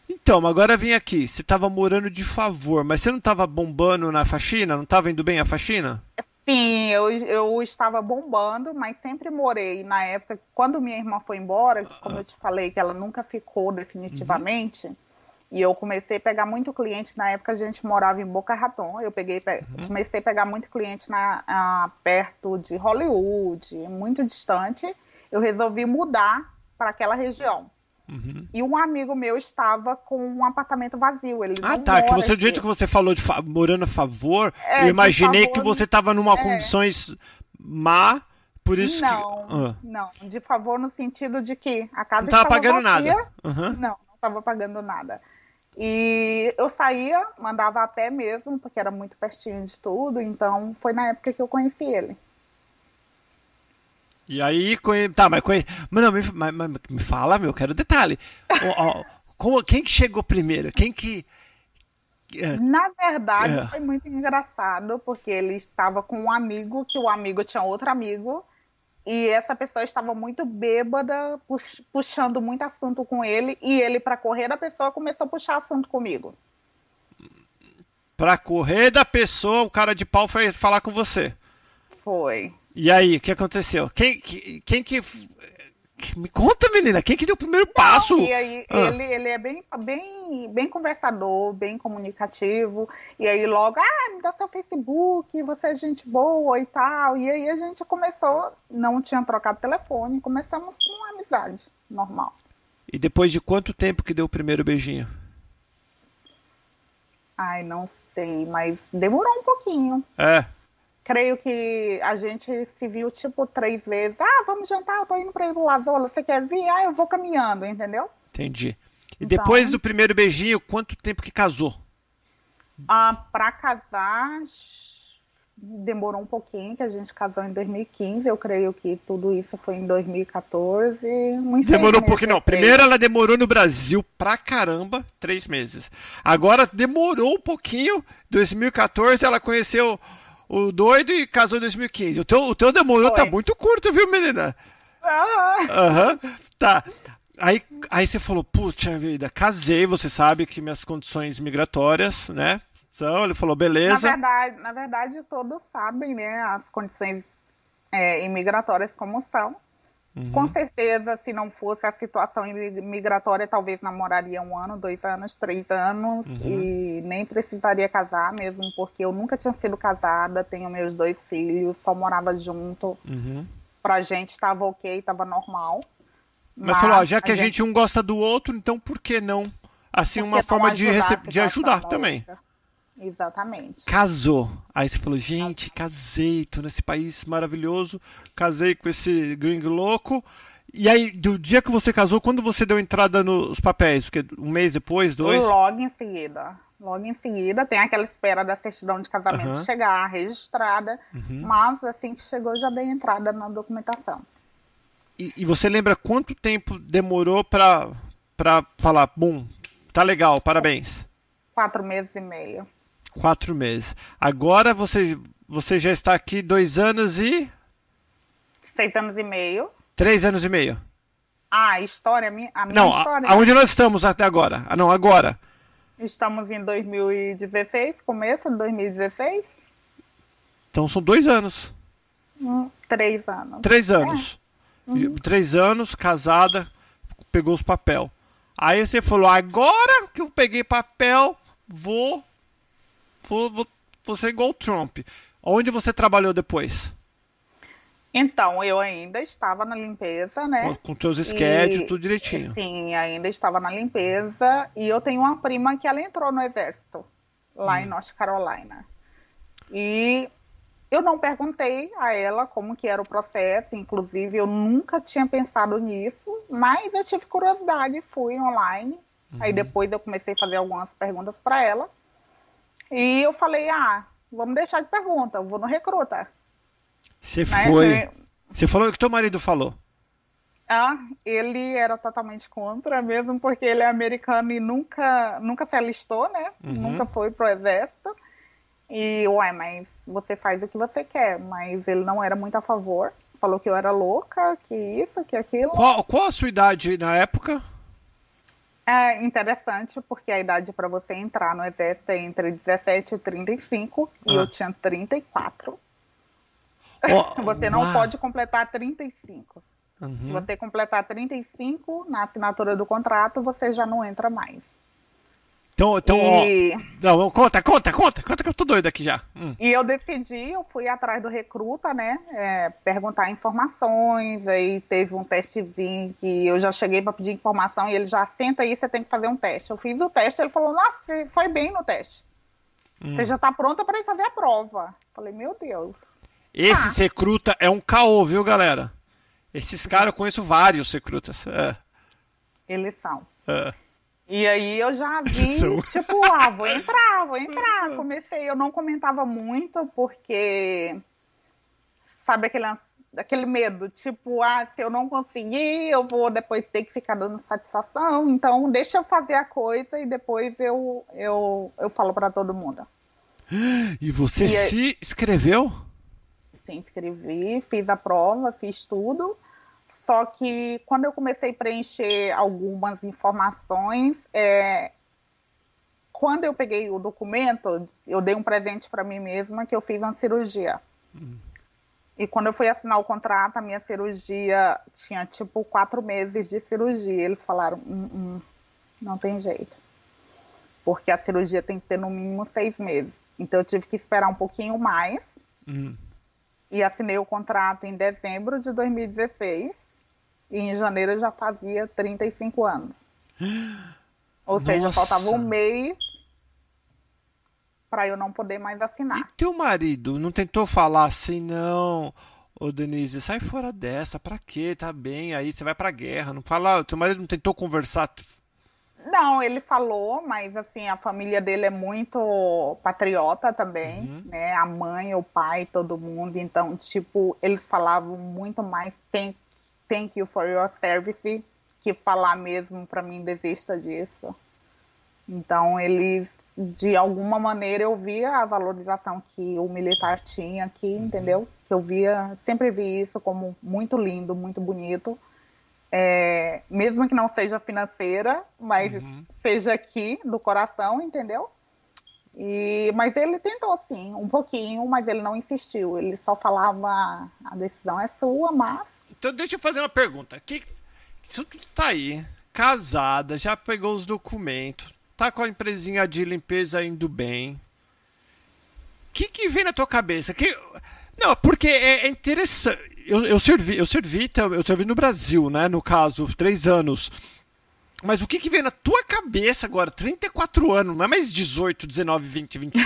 [SPEAKER 1] Então, agora vem aqui. Você estava morando de favor, mas você não estava bombando na faxina? Não estava indo bem a faxina?
[SPEAKER 2] Sim, eu, eu estava bombando, mas sempre morei. Na época, quando minha irmã foi embora, como eu te falei, que ela nunca ficou definitivamente, uhum. E eu comecei a pegar muito cliente. Na época, a gente morava em Boca Raton. Eu peguei, uhum. comecei a pegar muito cliente na, a, perto de Hollywood, muito distante. Eu resolvi mudar para aquela região. Uhum. E um amigo meu estava com um apartamento vazio. Ele
[SPEAKER 1] ah, tá. Que você, do jeito que você falou de morando a favor, é, eu imaginei favor, que você estava numa é... condições má, por isso
[SPEAKER 2] não,
[SPEAKER 1] que.
[SPEAKER 2] Ah. Não, de favor no sentido de que a casa
[SPEAKER 1] não estava pagando
[SPEAKER 2] vazia.
[SPEAKER 1] nada. Uhum.
[SPEAKER 2] Não, não estava pagando nada. E eu saía, mandava a pé mesmo, porque era muito pertinho de tudo, então foi na época que eu conheci ele.
[SPEAKER 1] E aí, tá, mas, mas, me, mas, me fala, meu, quero detalhe. ó, como, quem que chegou primeiro? Quem que.
[SPEAKER 2] É, Na verdade, é. foi muito engraçado, porque ele estava com um amigo, que o amigo tinha outro amigo, e essa pessoa estava muito bêbada, puxando muito assunto com ele, e ele, para correr da pessoa, começou a puxar assunto comigo.
[SPEAKER 1] Pra correr da pessoa, o cara de pau foi falar com você.
[SPEAKER 2] Foi.
[SPEAKER 1] E aí, o que aconteceu? Quem, quem que. Me conta, menina, quem que deu o primeiro passo?
[SPEAKER 2] Não, e aí, ah. ele, ele é bem, bem, bem conversador, bem comunicativo. E aí, logo, ah, me dá seu Facebook, você é gente boa e tal. E aí, a gente começou, não tinha trocado telefone, começamos com uma amizade normal.
[SPEAKER 1] E depois de quanto tempo que deu o primeiro beijinho?
[SPEAKER 2] Ai, não sei, mas demorou um pouquinho.
[SPEAKER 1] É.
[SPEAKER 2] creio que a gente se viu tipo três vezes. Ah, vamos jantar, eu tô indo pra ir no Lazola, você quer vir? Ah, eu vou caminhando, entendeu?
[SPEAKER 1] Entendi. E então, depois do primeiro beijinho, quanto tempo que casou?
[SPEAKER 2] Ah, pra casar, demorou um pouquinho, que a gente casou em 2015. Eu creio que tudo isso foi em 2014.
[SPEAKER 1] demorou um pouquinho, não. Primeiro ela demorou no Brasil pra caramba, três meses. Agora demorou um pouquinho. 2014 ela conheceu o doido e casou em 2015. O teu, o teu demorou, tá foi. tá muito curto, viu, menina? Aham. Uhum. Tá. Aí, aí você falou, puxa vida, casei, você sabe que minhas condições migratórias, né? São, ele falou, beleza.
[SPEAKER 2] Na verdade, na verdade todos sabem, né, as condições é, imigratórias como são. Uhum. Com certeza, se não fosse a situação imigratória, talvez namoraria um ano, dois anos, três anos uhum. e nem precisaria casar mesmo, porque eu nunca tinha sido casada, tenho meus dois filhos, só morava junto. Uhum. Pra gente estava ok, estava normal.
[SPEAKER 1] Mas, mas falou, ó, já que a gente... gente... um gosta do outro, então por que não? Assim, uma forma de, de ajudar também.
[SPEAKER 2] Exatamente.
[SPEAKER 1] Casou. Aí você falou, gente, casei, tô nesse país maravilhoso, casei com esse gringo louco. E aí, do dia que você casou, quando você deu entrada nos papéis? Porque um mês depois, dois?
[SPEAKER 2] Logo em seguida. Logo em seguida, tem aquela espera da certidão de casamento uhum. chegar, registrada. Uhum. Mas assim que chegou, já dei entrada na documentação.
[SPEAKER 1] E, e você lembra quanto tempo demorou para pra falar, bum, tá legal, parabéns?
[SPEAKER 2] Quatro meses e meio.
[SPEAKER 1] Quatro meses. Agora você, você já está aqui dois anos e.
[SPEAKER 2] Seis anos e meio.
[SPEAKER 1] Três anos e meio.
[SPEAKER 2] Ah, a história, a minha, a minha
[SPEAKER 1] não,
[SPEAKER 2] história.
[SPEAKER 1] Aonde nós estamos até agora? Ah, não, agora.
[SPEAKER 2] Estamos em 2016, começo de 2016.
[SPEAKER 1] Então são dois anos.
[SPEAKER 2] Hum, três anos.
[SPEAKER 1] Três anos. É. Uhum. Três anos, casada, pegou os papel. Aí você falou, agora que eu peguei papel, vou vou ser igual o Trump. Onde você trabalhou depois?
[SPEAKER 2] Então, eu ainda estava na limpeza, né?
[SPEAKER 1] Com, com teus schedule, tudo direitinho.
[SPEAKER 2] Sim, ainda estava na limpeza. E eu tenho uma prima que ela entrou no exército, lá hum. em North Carolina. E eu não perguntei a ela como que era o processo, inclusive eu nunca tinha pensado nisso, mas eu tive curiosidade, fui online. Uhum. Aí depois eu comecei a fazer algumas perguntas para ela. E eu falei, ah, vamos deixar de pergunta, eu vou no recruta.
[SPEAKER 1] Você né? foi. Você falou o que teu marido falou.
[SPEAKER 2] Ah, ele era totalmente contra, mesmo porque ele é americano e nunca, nunca se alistou, né? Uhum. Nunca foi pro exército. E, ué, mas você faz o que você quer. Mas ele não era muito a favor. Falou que eu era louca, que isso, que aquilo.
[SPEAKER 1] Qual, qual a sua idade na época?
[SPEAKER 2] É interessante porque a idade para você entrar no exército é entre 17 e 35 ah. e eu tinha 34. Oh, você não pode completar 35. Uhum. Se você completar 35 na assinatura do contrato, você já não entra mais.
[SPEAKER 1] Então, então e... ó, não, conta, conta, conta, conta que eu tô doido aqui já.
[SPEAKER 2] Hum. E eu decidi, eu fui atrás do recruta, né, é, perguntar informações, aí teve um testezinho que eu já cheguei para pedir informação e ele já senta aí, você tem que fazer um teste. Eu fiz o teste, ele falou, nossa, foi bem no teste. Hum. Você já tá pronta para ir fazer a prova. Falei, meu Deus.
[SPEAKER 1] Esse ah. recruta é um caô, viu, galera? Esses caras eu conheço vários recrutas. É.
[SPEAKER 2] Eles são. É. E aí eu já vi, tipo, ah, vou entrar, vou entrar. Comecei, eu não comentava muito, porque sabe aquele, aquele medo, tipo, ah, se eu não conseguir, eu vou depois ter que ficar dando satisfação. Então, deixa eu fazer a coisa e depois eu, eu, eu falo para todo mundo.
[SPEAKER 1] E você e se inscreveu?
[SPEAKER 2] Sim, inscrevi, fiz a prova, fiz tudo. Só que quando eu comecei a preencher algumas informações, é, quando eu peguei o documento, eu dei um presente para mim mesma que eu fiz uma cirurgia. Hum. E quando eu fui assinar o contrato, a minha cirurgia tinha tipo quatro meses de cirurgia. Eles falaram: hum, hum, não tem jeito. Porque a cirurgia tem que ter no mínimo seis meses. Então eu tive que esperar um pouquinho mais. E assinei o contrato em dezembro de 2016 e em janeiro eu já fazia 35 anos. Ou Nossa. seja, faltava um mês para eu não poder mais assinar.
[SPEAKER 1] E teu marido não tentou falar assim, não, ô Denise, sai fora dessa, pra quê? Tá bem, aí você vai pra guerra, não fala, teu marido não tentou conversar?
[SPEAKER 2] Não, ele falou, mas assim, a família dele é muito patriota também, uhum. né? A mãe, o pai, todo mundo, então, tipo, eles falavam muito mais thank, thank you for your service que falar mesmo para mim desista disso. Então, eles de alguma maneira eu via a valorização que o militar tinha aqui, uhum. entendeu? Eu via, sempre vi isso como muito lindo, muito bonito. É, mesmo que não seja financeira, mas uhum. seja aqui do coração, entendeu? E, mas ele tentou sim, um pouquinho, mas ele não insistiu. Ele só falava a decisão é sua, mas.
[SPEAKER 1] Então deixa eu fazer uma pergunta. Que, se tu tá aí, casada, já pegou os documentos, tá com a empresinha de limpeza indo bem. O que, que vem na tua cabeça? Que... Não, porque é, é interessante. Eu, eu, servi, eu servi, eu servi no Brasil, né? No caso, três anos. Mas o que, que vem na tua cabeça agora? 34 anos, não é mais 18, 19, 20, 21.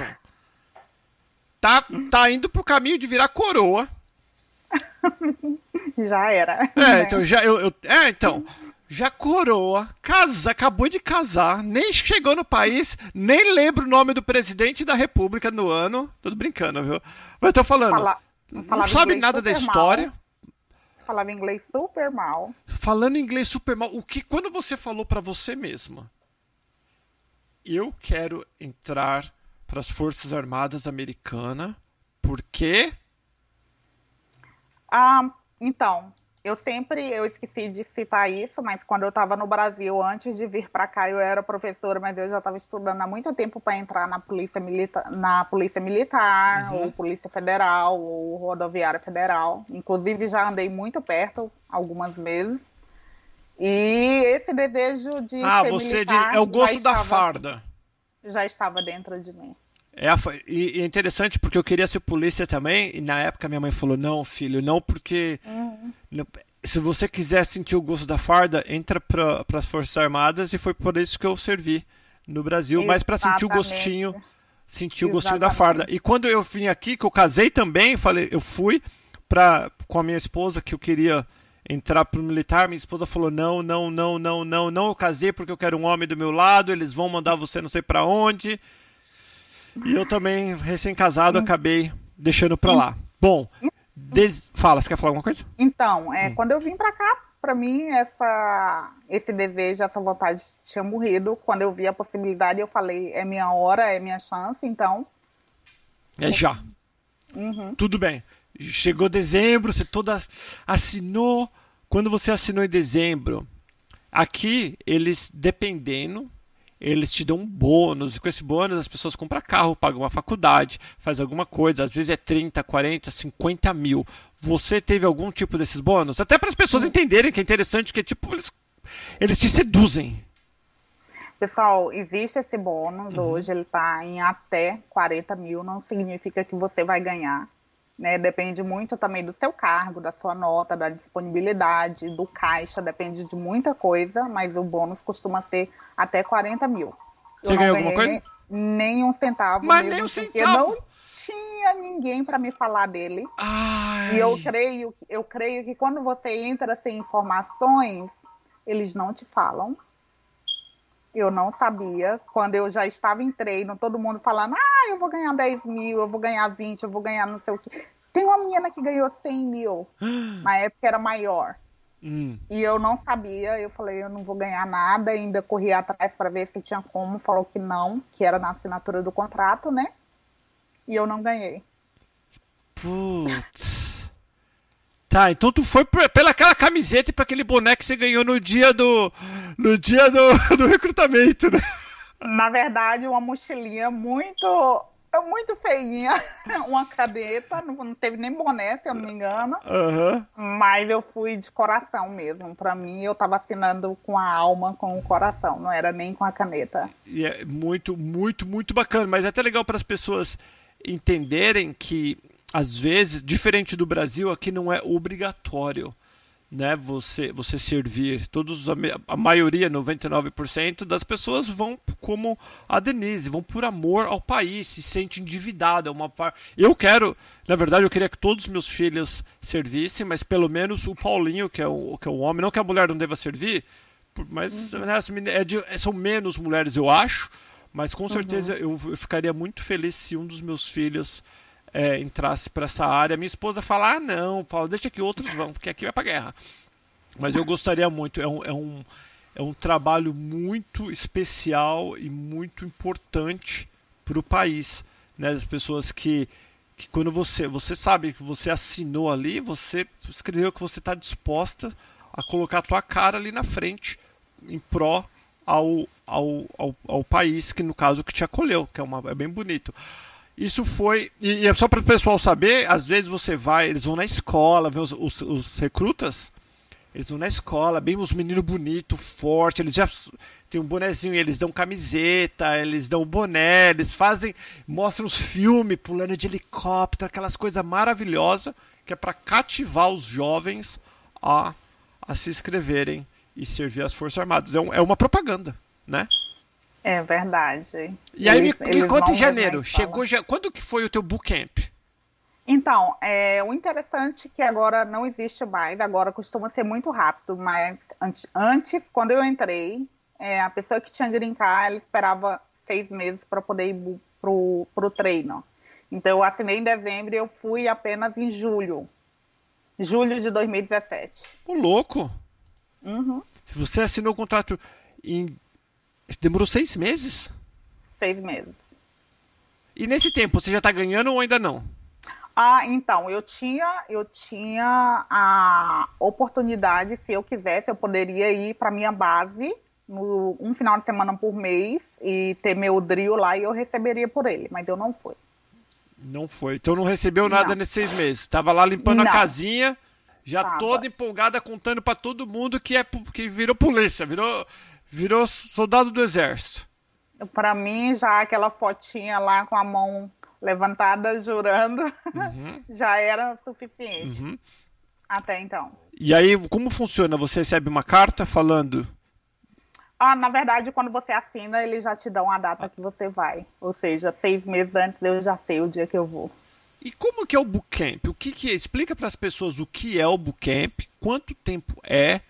[SPEAKER 1] tá, tá indo pro caminho de virar coroa.
[SPEAKER 2] Já era.
[SPEAKER 1] É, né? então já eu, eu, é, então já coroa, casa, acabou de casar, nem chegou no país, nem lembra o nome do presidente da República no ano. Tudo brincando, viu? Mas eu tô falando, Fala, não sabe nada da história. Mal.
[SPEAKER 2] Falava inglês super mal.
[SPEAKER 1] Falando inglês super mal, o que quando você falou para você mesma? Eu quero entrar para as Forças Armadas Americanas porque
[SPEAKER 2] ah, então, eu sempre, eu esqueci de citar isso, mas quando eu estava no Brasil, antes de vir para cá, eu era professora, mas eu já estava estudando há muito tempo para entrar na polícia, milita na polícia militar, uhum. ou polícia federal, ou rodoviária federal. Inclusive já andei muito perto algumas vezes. E esse desejo de
[SPEAKER 1] ah, você militar, é o gosto da farda.
[SPEAKER 2] Já estava dentro de mim.
[SPEAKER 1] É, e é interessante porque eu queria ser polícia também, e na época minha mãe falou: não, filho, não, porque uhum. se você quiser sentir o gosto da farda, entra para as Forças Armadas, e foi por isso que eu servi no Brasil, mas para sentir o gostinho, sentir o gostinho da farda. E quando eu vim aqui, que eu casei também, falei, eu fui pra, com a minha esposa que eu queria entrar pro militar, minha esposa falou: não, não, não, não, não, não, eu casei porque eu quero um homem do meu lado, eles vão mandar você não sei para onde. E eu também, recém-casado, hum. acabei deixando pra lá. Bom, des... fala, você quer falar alguma coisa?
[SPEAKER 2] Então, é, hum. quando eu vim pra cá, pra mim, essa, esse desejo, essa vontade tinha morrido. Quando eu vi a possibilidade, eu falei, é minha hora, é minha chance, então...
[SPEAKER 1] É já. Uhum. Tudo bem. Chegou dezembro, você toda assinou. Quando você assinou em dezembro, aqui eles, dependendo eles te dão um bônus, e com esse bônus as pessoas compram carro, pagam uma faculdade, faz alguma coisa, às vezes é 30, 40, 50 mil. Você teve algum tipo desses bônus? Até para as pessoas entenderem que é interessante, que é tipo, eles, eles te seduzem.
[SPEAKER 2] Pessoal, existe esse bônus, uhum. hoje ele está em até 40 mil, não significa que você vai ganhar. Né? Depende muito também do seu cargo, da sua nota, da disponibilidade, do caixa, depende de muita coisa, mas o bônus costuma ser até 40 mil.
[SPEAKER 1] Você ganhou alguma coisa?
[SPEAKER 2] Nem, um centavo.
[SPEAKER 1] Mas nem um centavo?
[SPEAKER 2] não tinha ninguém para me falar dele.
[SPEAKER 1] Ai.
[SPEAKER 2] E eu creio, eu creio que quando você entra sem informações, eles não te falam. Eu não sabia. Quando eu já estava em treino, todo mundo falando: ah, eu vou ganhar 10 mil, eu vou ganhar 20, eu vou ganhar não sei o quê. Tem uma menina que ganhou 100 mil. Na época era maior. Hum. E eu não sabia. Eu falei: eu não vou ganhar nada. Ainda corri atrás para ver se tinha como. Falou que não, que era na assinatura do contrato, né? E eu não ganhei.
[SPEAKER 1] Putz. Tá, então tu foi pela aquela camiseta e pra aquele boneco que você ganhou no dia do. no dia do, do recrutamento, né?
[SPEAKER 2] Na verdade, uma mochilinha muito. Muito feinha, uma cadeta, não teve nem boné, se eu não me engano.
[SPEAKER 1] Uhum.
[SPEAKER 2] Mas eu fui de coração mesmo. Pra mim, eu tava assinando com a alma, com o coração, não era nem com a caneta.
[SPEAKER 1] E é muito, muito, muito bacana. Mas é até legal para as pessoas entenderem que às vezes, diferente do Brasil, aqui não é obrigatório né, você, você servir, todos a, maioria, 99% das pessoas vão como a Denise, vão por amor ao país, se sente endividada, é uma Eu quero, na verdade, eu queria que todos os meus filhos servissem, mas pelo menos o Paulinho, que é o, que é o homem, não que a mulher não deva servir, mas uhum. né, é de, são menos mulheres, eu acho, mas com certeza uhum. eu ficaria muito feliz se um dos meus filhos é, entrasse para essa área. Minha esposa fala: ah, não, Paulo, deixa que outros vão, porque aqui vai para guerra. Mas eu gostaria muito, é um, é um, é um trabalho muito especial e muito importante para o país. Né? As pessoas que, que, quando você, você sabe que você assinou ali, você escreveu que você está disposta a colocar a tua cara ali na frente em pró ao, ao, ao, ao país que no caso que te acolheu, que é, uma, é bem bonito. Isso foi. E, é só para o pessoal saber, às vezes você vai, eles vão na escola, vê os, os, os recrutas, eles vão na escola, bem os meninos bonitos, fortes, eles já tem um bonezinho, eles dão camiseta, eles dão boné, eles fazem, mostram os filmes pulando de helicóptero, aquelas coisas maravilhosas que é para cativar os jovens a, a se inscreverem e servir as Forças Armadas. É, um, é uma propaganda, né?
[SPEAKER 2] É verdade.
[SPEAKER 1] E aí eles, me, me conta em janeiro. Chegou já. Quando que foi o teu bootcamp?
[SPEAKER 2] Então, é, o interessante é que agora não existe mais, agora costuma ser muito rápido, mas antes, antes quando eu entrei, é, a pessoa que tinha green card, ela esperava seis meses para poder ir pro, pro treino. Então eu assinei em dezembro e eu fui apenas em julho. Julho de 2017.
[SPEAKER 1] O louco!
[SPEAKER 2] Uhum.
[SPEAKER 1] Se você assinou o contrato em Demorou seis meses?
[SPEAKER 2] Seis meses.
[SPEAKER 1] E nesse tempo, você já está ganhando ou ainda não?
[SPEAKER 2] Ah, então, eu tinha, eu tinha a oportunidade, se eu quisesse, eu poderia ir para minha base no, um final de semana por mês e ter meu drill lá e eu receberia por ele, mas eu não fui.
[SPEAKER 1] Não foi. Então não recebeu nada não. nesses seis meses. Estava lá limpando não. a casinha, já Tava. toda empolgada, contando para todo mundo que é que virou polícia, virou Virou soldado do exército.
[SPEAKER 2] Para mim, já aquela fotinha lá com a mão levantada, jurando, uhum. já era suficiente. Uhum. Até então.
[SPEAKER 1] E aí, como funciona? Você recebe uma carta falando.
[SPEAKER 2] Ah, na verdade, quando você assina, eles já te dão a data que você vai. Ou seja, seis meses antes eu já sei o dia que eu vou.
[SPEAKER 1] E como que é o bootcamp? O que, que é? Explica para as pessoas o que é o bootcamp, quanto tempo é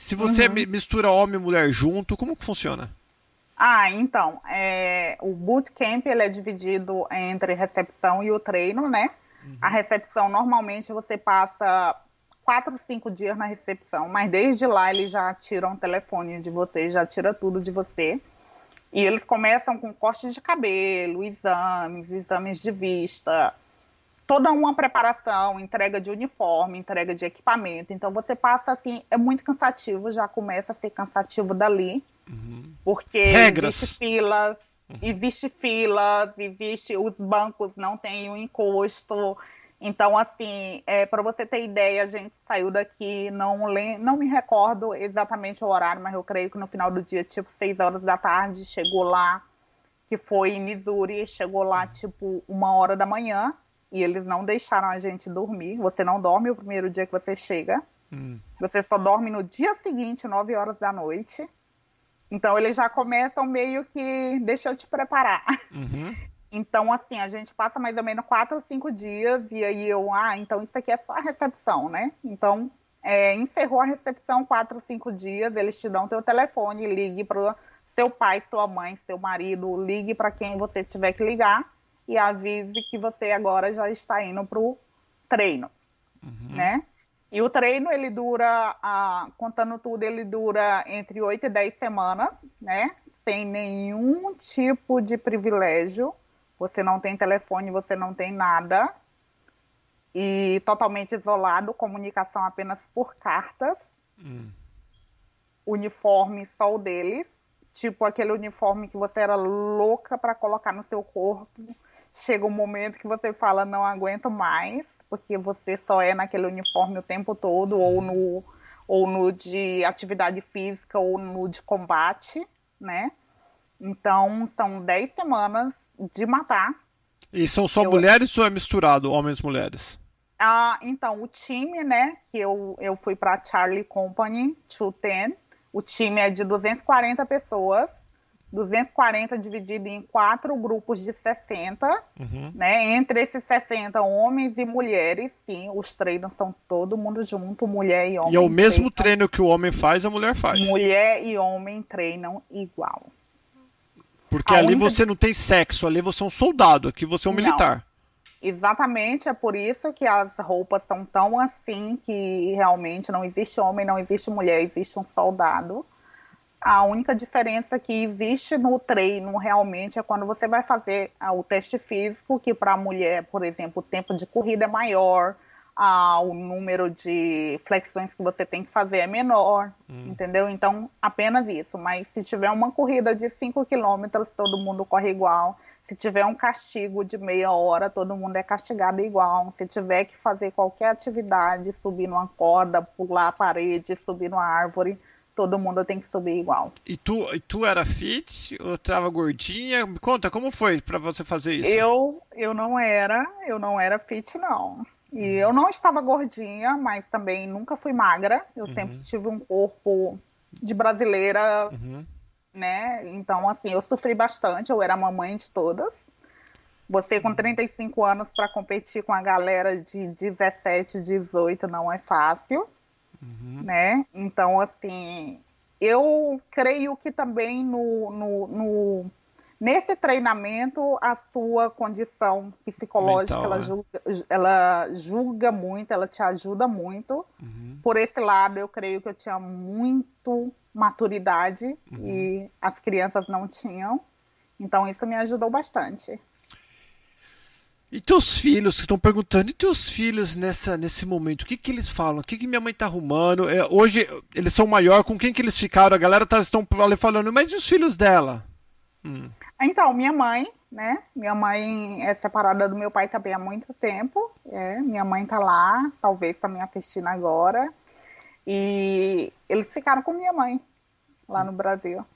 [SPEAKER 1] se você uhum. mistura homem e mulher junto, como que funciona?
[SPEAKER 2] Ah, então, é, o bootcamp ele é dividido entre recepção e o treino, né? Uhum. A recepção, normalmente, você passa quatro, cinco dias na recepção, mas desde lá eles já tiram o telefone de você, já tira tudo de você. E eles começam com corte de cabelo, exames, exames de vista, toda uma preparação, entrega de uniforme, entrega de equipamento. Então você passa assim, é muito cansativo, já começa a ser cansativo dali. Uhum. Porque
[SPEAKER 1] Regras.
[SPEAKER 2] existe filas, uhum. existe filas, existe os bancos não têm o encosto. Então, assim, é, para você ter ideia, a gente saiu daqui, não, não me recordo exatamente o horário, mas eu creio que no final do dia, tipo, seis horas da tarde, chegou lá, que foi em Missouri, chegou lá, tipo, uma hora da manhã, e eles não deixaram a gente dormir. Você não dorme o primeiro dia que você chega. Hum. Você só dorme no dia seguinte, 9 horas da noite. Então eles já começam meio que deixa eu te preparar. Uhum. Então, assim, a gente passa mais ou menos quatro ou cinco dias, e aí eu, ah, então isso aqui é só a recepção, né? Então, é, encerrou a recepção quatro ou cinco dias, eles te dão teu telefone, ligue para seu pai, sua mãe, seu marido, ligue para quem você tiver que ligar e avise que você agora já está indo para o treino, uhum. né? E o treino, ele dura, ah, contando tudo, ele dura entre 8 e 10 semanas, né? Sem nenhum tipo de privilégio. Você não tem telefone, você não tem nada. E totalmente isolado, comunicação apenas por cartas. Hum. Uniforme só o deles. Tipo aquele uniforme que você era louca para colocar no seu corpo chega um momento que você fala, não aguento mais, porque você só é naquele uniforme o tempo todo, ou no, ou no de atividade física, ou no de combate, né? Então, são 10 semanas de matar.
[SPEAKER 1] E são só Eu... mulheres ou é misturado, homens e mulheres?
[SPEAKER 2] Ah, então, o time, né, que eu, eu fui para Charlie Company, 210, o time é de 240 pessoas, 240 dividido em quatro grupos de 60, uhum. né? Entre esses 60, homens e mulheres, sim, os treinos são todo mundo junto, mulher e homem.
[SPEAKER 1] E é o mesmo treinam. treino que o homem faz, a mulher faz.
[SPEAKER 2] Mulher e homem treinam igual.
[SPEAKER 1] Porque a ali única... você não tem sexo, ali você é um soldado, aqui você é um não. militar.
[SPEAKER 2] Exatamente, é por isso que as roupas são tão assim que realmente não existe homem, não existe mulher, existe um soldado. A única diferença que existe no treino realmente é quando você vai fazer ah, o teste físico, que para a mulher, por exemplo, o tempo de corrida é maior, ah, o número de flexões que você tem que fazer é menor, hum. entendeu? Então, apenas isso. Mas se tiver uma corrida de 5 quilômetros, todo mundo corre igual. Se tiver um castigo de meia hora, todo mundo é castigado igual. Se tiver que fazer qualquer atividade, subir numa corda, pular a parede, subir numa árvore, todo mundo tem que subir igual.
[SPEAKER 1] E tu, e tu era fit ou tava gordinha? Me conta, como foi para você fazer isso?
[SPEAKER 2] Eu, eu não era, eu não era fit não. E uhum. eu não estava gordinha, mas também nunca fui magra. Eu uhum. sempre tive um corpo de brasileira, uhum. né? Então, assim, eu sofri bastante. Eu era a mamãe de todas. Você com 35 uhum. anos para competir com a galera de 17, 18 não é fácil uhum. né? Então, assim, eu creio que também no, no, no, nesse treinamento a sua condição psicológica Mental, ela, né? julga, ela julga muito, ela te ajuda muito. Uhum. Por esse lado, eu creio que eu tinha muito maturidade uhum. e as crianças não tinham. Então isso me ajudou bastante.
[SPEAKER 1] E teus filhos que estão perguntando, e teus filhos nessa, nesse momento, o que, que eles falam? O que, que minha mãe tá arrumando? É, hoje eles são maior, com quem que eles ficaram? A galera tá, estão falando, mas e os filhos dela?
[SPEAKER 2] Hum. Então, minha mãe, né? Minha mãe é separada do meu pai também há muito tempo. É, minha mãe tá lá, talvez tá me assistindo agora. E eles ficaram com minha mãe lá no Brasil.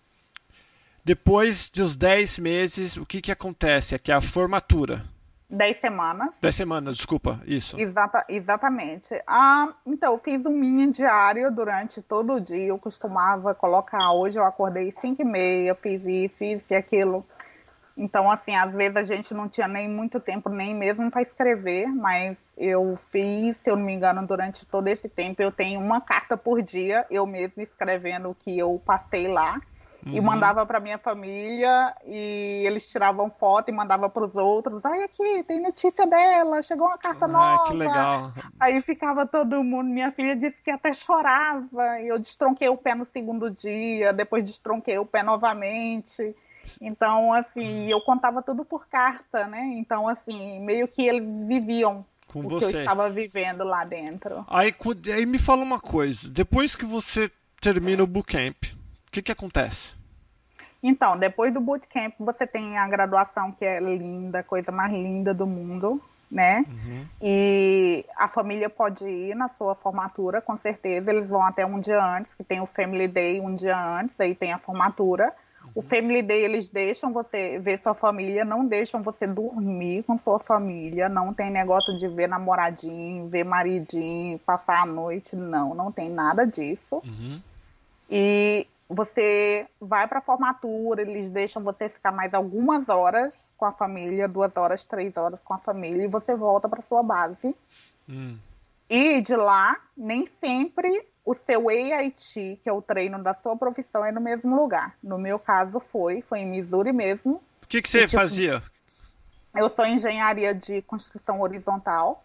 [SPEAKER 1] Depois dos 10 meses, o que, que acontece? Aqui é a formatura.
[SPEAKER 2] Dez semanas.
[SPEAKER 1] Dez semanas, desculpa, isso.
[SPEAKER 2] Exata, exatamente. Ah, então, eu fiz um mini diário durante todo o dia. Eu costumava colocar, hoje eu acordei cinco e meia, fiz isso, fiz aquilo. Então, assim, às vezes a gente não tinha nem muito tempo, nem mesmo para escrever, mas eu fiz, se eu não me engano, durante todo esse tempo, eu tenho uma carta por dia, eu mesmo escrevendo o que eu passei lá uhum. e mandava para minha família e eles tiravam foto e mandava para os outros. Aí aqui tem notícia dela, chegou uma carta ah, nova.
[SPEAKER 1] Que legal.
[SPEAKER 2] Aí ficava todo mundo. Minha filha disse que até chorava. Eu destronquei o pé no segundo dia, depois destronquei o pé novamente. Então, assim, eu contava tudo por carta, né? Então, assim, meio que eles viviam com o você. que eu estava vivendo lá dentro.
[SPEAKER 1] Aí, aí me fala uma coisa, depois que você termina o bootcamp, que, que acontece?
[SPEAKER 2] Então, depois do bootcamp, você tem a graduação, que é linda, coisa mais linda do mundo, né? Uhum. E a família pode ir na sua formatura, com certeza. Eles vão até um dia antes, que tem o Family Day um dia antes, aí tem a formatura. Uhum. O Family Day, eles deixam você ver sua família, não deixam você dormir com sua família, não tem negócio de ver namoradinho, ver maridinho, passar a noite, não, não tem nada disso. Uhum. E você vai para a formatura, eles deixam você ficar mais algumas horas com a família, duas horas, três horas com a família, e você volta para sua base. Hum. E de lá, nem sempre o seu AIT, que é o treino da sua profissão, é no mesmo lugar. No meu caso foi, foi em Missouri mesmo.
[SPEAKER 1] O que, que você e, tipo, fazia?
[SPEAKER 2] Eu sou engenharia de construção horizontal.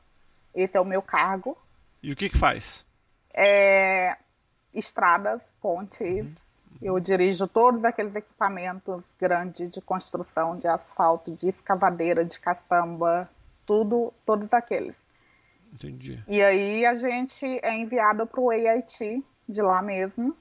[SPEAKER 2] Esse é o meu cargo.
[SPEAKER 1] E o que, que faz?
[SPEAKER 2] É, estradas, pontes, uhum. Eu dirijo todos aqueles equipamentos grandes de construção, de asfalto, de escavadeira, de caçamba, tudo, todos aqueles.
[SPEAKER 1] Entendi.
[SPEAKER 2] E aí a gente é enviado para o AIT de lá mesmo.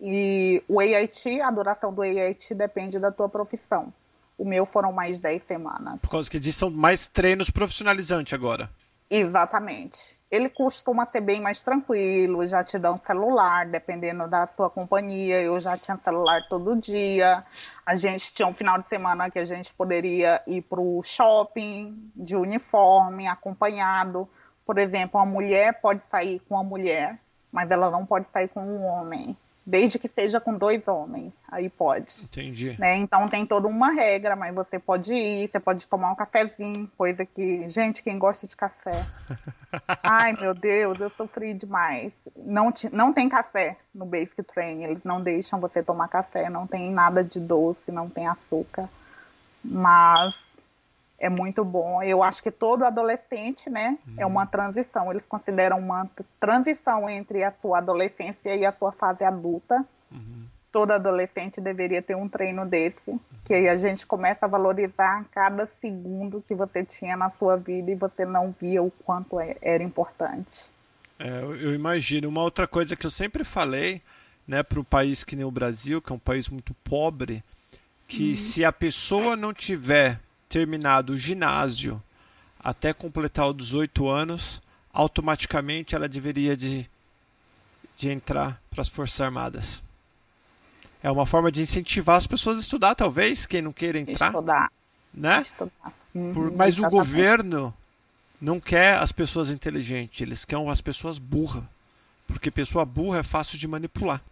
[SPEAKER 2] E o AIT, a duração do AIT depende da tua profissão. O meu foram mais 10 semanas.
[SPEAKER 1] Por causa que são mais treinos profissionalizantes agora.
[SPEAKER 2] Exatamente ele costuma ser bem mais tranquilo, já te dão celular, dependendo da sua companhia. Eu já tinha celular todo dia. A gente tinha um final de semana que a gente poderia ir para o shopping de uniforme, acompanhado, por exemplo, uma mulher pode sair com uma mulher, mas ela não pode sair com um homem desde que seja com dois homens, aí pode.
[SPEAKER 1] Entendi.
[SPEAKER 2] Né? Então tem toda uma regra, mas você pode ir, você pode tomar um cafezinho, coisa que, gente, quem gosta de café. Ai, meu Deus, eu sofri demais. Não, não tem café no Basic Training, eles não deixam você tomar café, não tem nada de doce, não tem açúcar. Mas é muito bom. Eu acho que todo adolescente, né, uhum. é uma transição. Eles consideram uma transição entre a sua adolescência e a sua fase adulta. Uhum. Todo adolescente deveria ter um treino desse, uhum. que aí a gente começa a valorizar cada segundo que você tinha na sua vida e você não via o quanto é, era importante.
[SPEAKER 1] É, eu imagino. Uma outra coisa que eu sempre falei, né, para um país que nem o Brasil, que é um país muito pobre, que uhum. se a pessoa não tiver terminado o ginásio até completar os 18 anos, automaticamente ela deveria de, de entrar para as Forças Armadas. É uma forma de incentivar as pessoas a estudar, talvez, quem não queira entrar.
[SPEAKER 2] Estudar.
[SPEAKER 1] Né?
[SPEAKER 2] Estudar.
[SPEAKER 1] Uhum, Por, mas exatamente. o governo não quer as pessoas inteligentes, eles querem as pessoas burras. Porque pessoa burra é fácil de manipular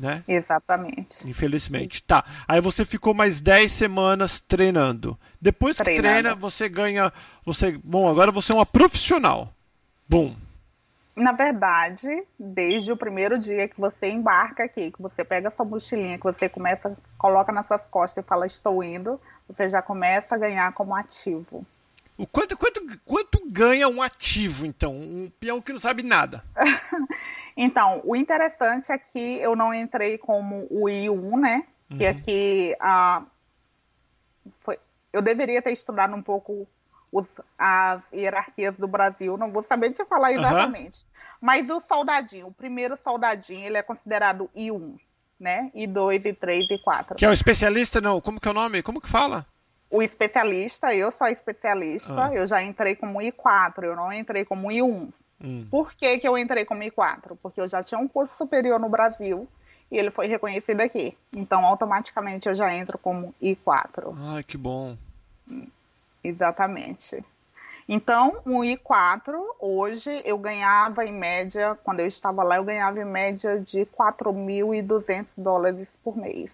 [SPEAKER 1] né?
[SPEAKER 2] Exatamente.
[SPEAKER 1] Infelizmente. Tá. Aí você ficou mais 10 semanas treinando. Depois que treina, você ganha. Você, bom, agora você é uma profissional. Bom.
[SPEAKER 2] Na verdade, desde o primeiro dia que você embarca aqui, que você pega sua mochilinha, que você começa, coloca nas suas costas e fala estou indo, você já começa a ganhar como ativo.
[SPEAKER 1] O quanto, quanto, quanto ganha um ativo, então? Um peão que não sabe nada.
[SPEAKER 2] Então, o interessante é que eu não entrei como o I1, né? Que uhum. é que a, foi, eu deveria ter estudado um pouco os, as hierarquias do Brasil, não vou saber te falar exatamente. Uhum. Mas o soldadinho, o primeiro soldadinho, ele é considerado I1, né? I2, I3 e 4.
[SPEAKER 1] Que é o especialista, não? Como que é o nome? Como que fala?
[SPEAKER 2] O especialista, eu sou especialista, ah. eu já entrei como I4, eu não entrei como I1. Hum. Por que, que eu entrei como I4? Porque eu já tinha um curso superior no Brasil e ele foi reconhecido aqui. Então, automaticamente, eu já entro como I4.
[SPEAKER 1] Ai, que bom.
[SPEAKER 2] Exatamente. Então, o I4, hoje, eu ganhava em média, quando eu estava lá, eu ganhava em média de 4.200 dólares por mês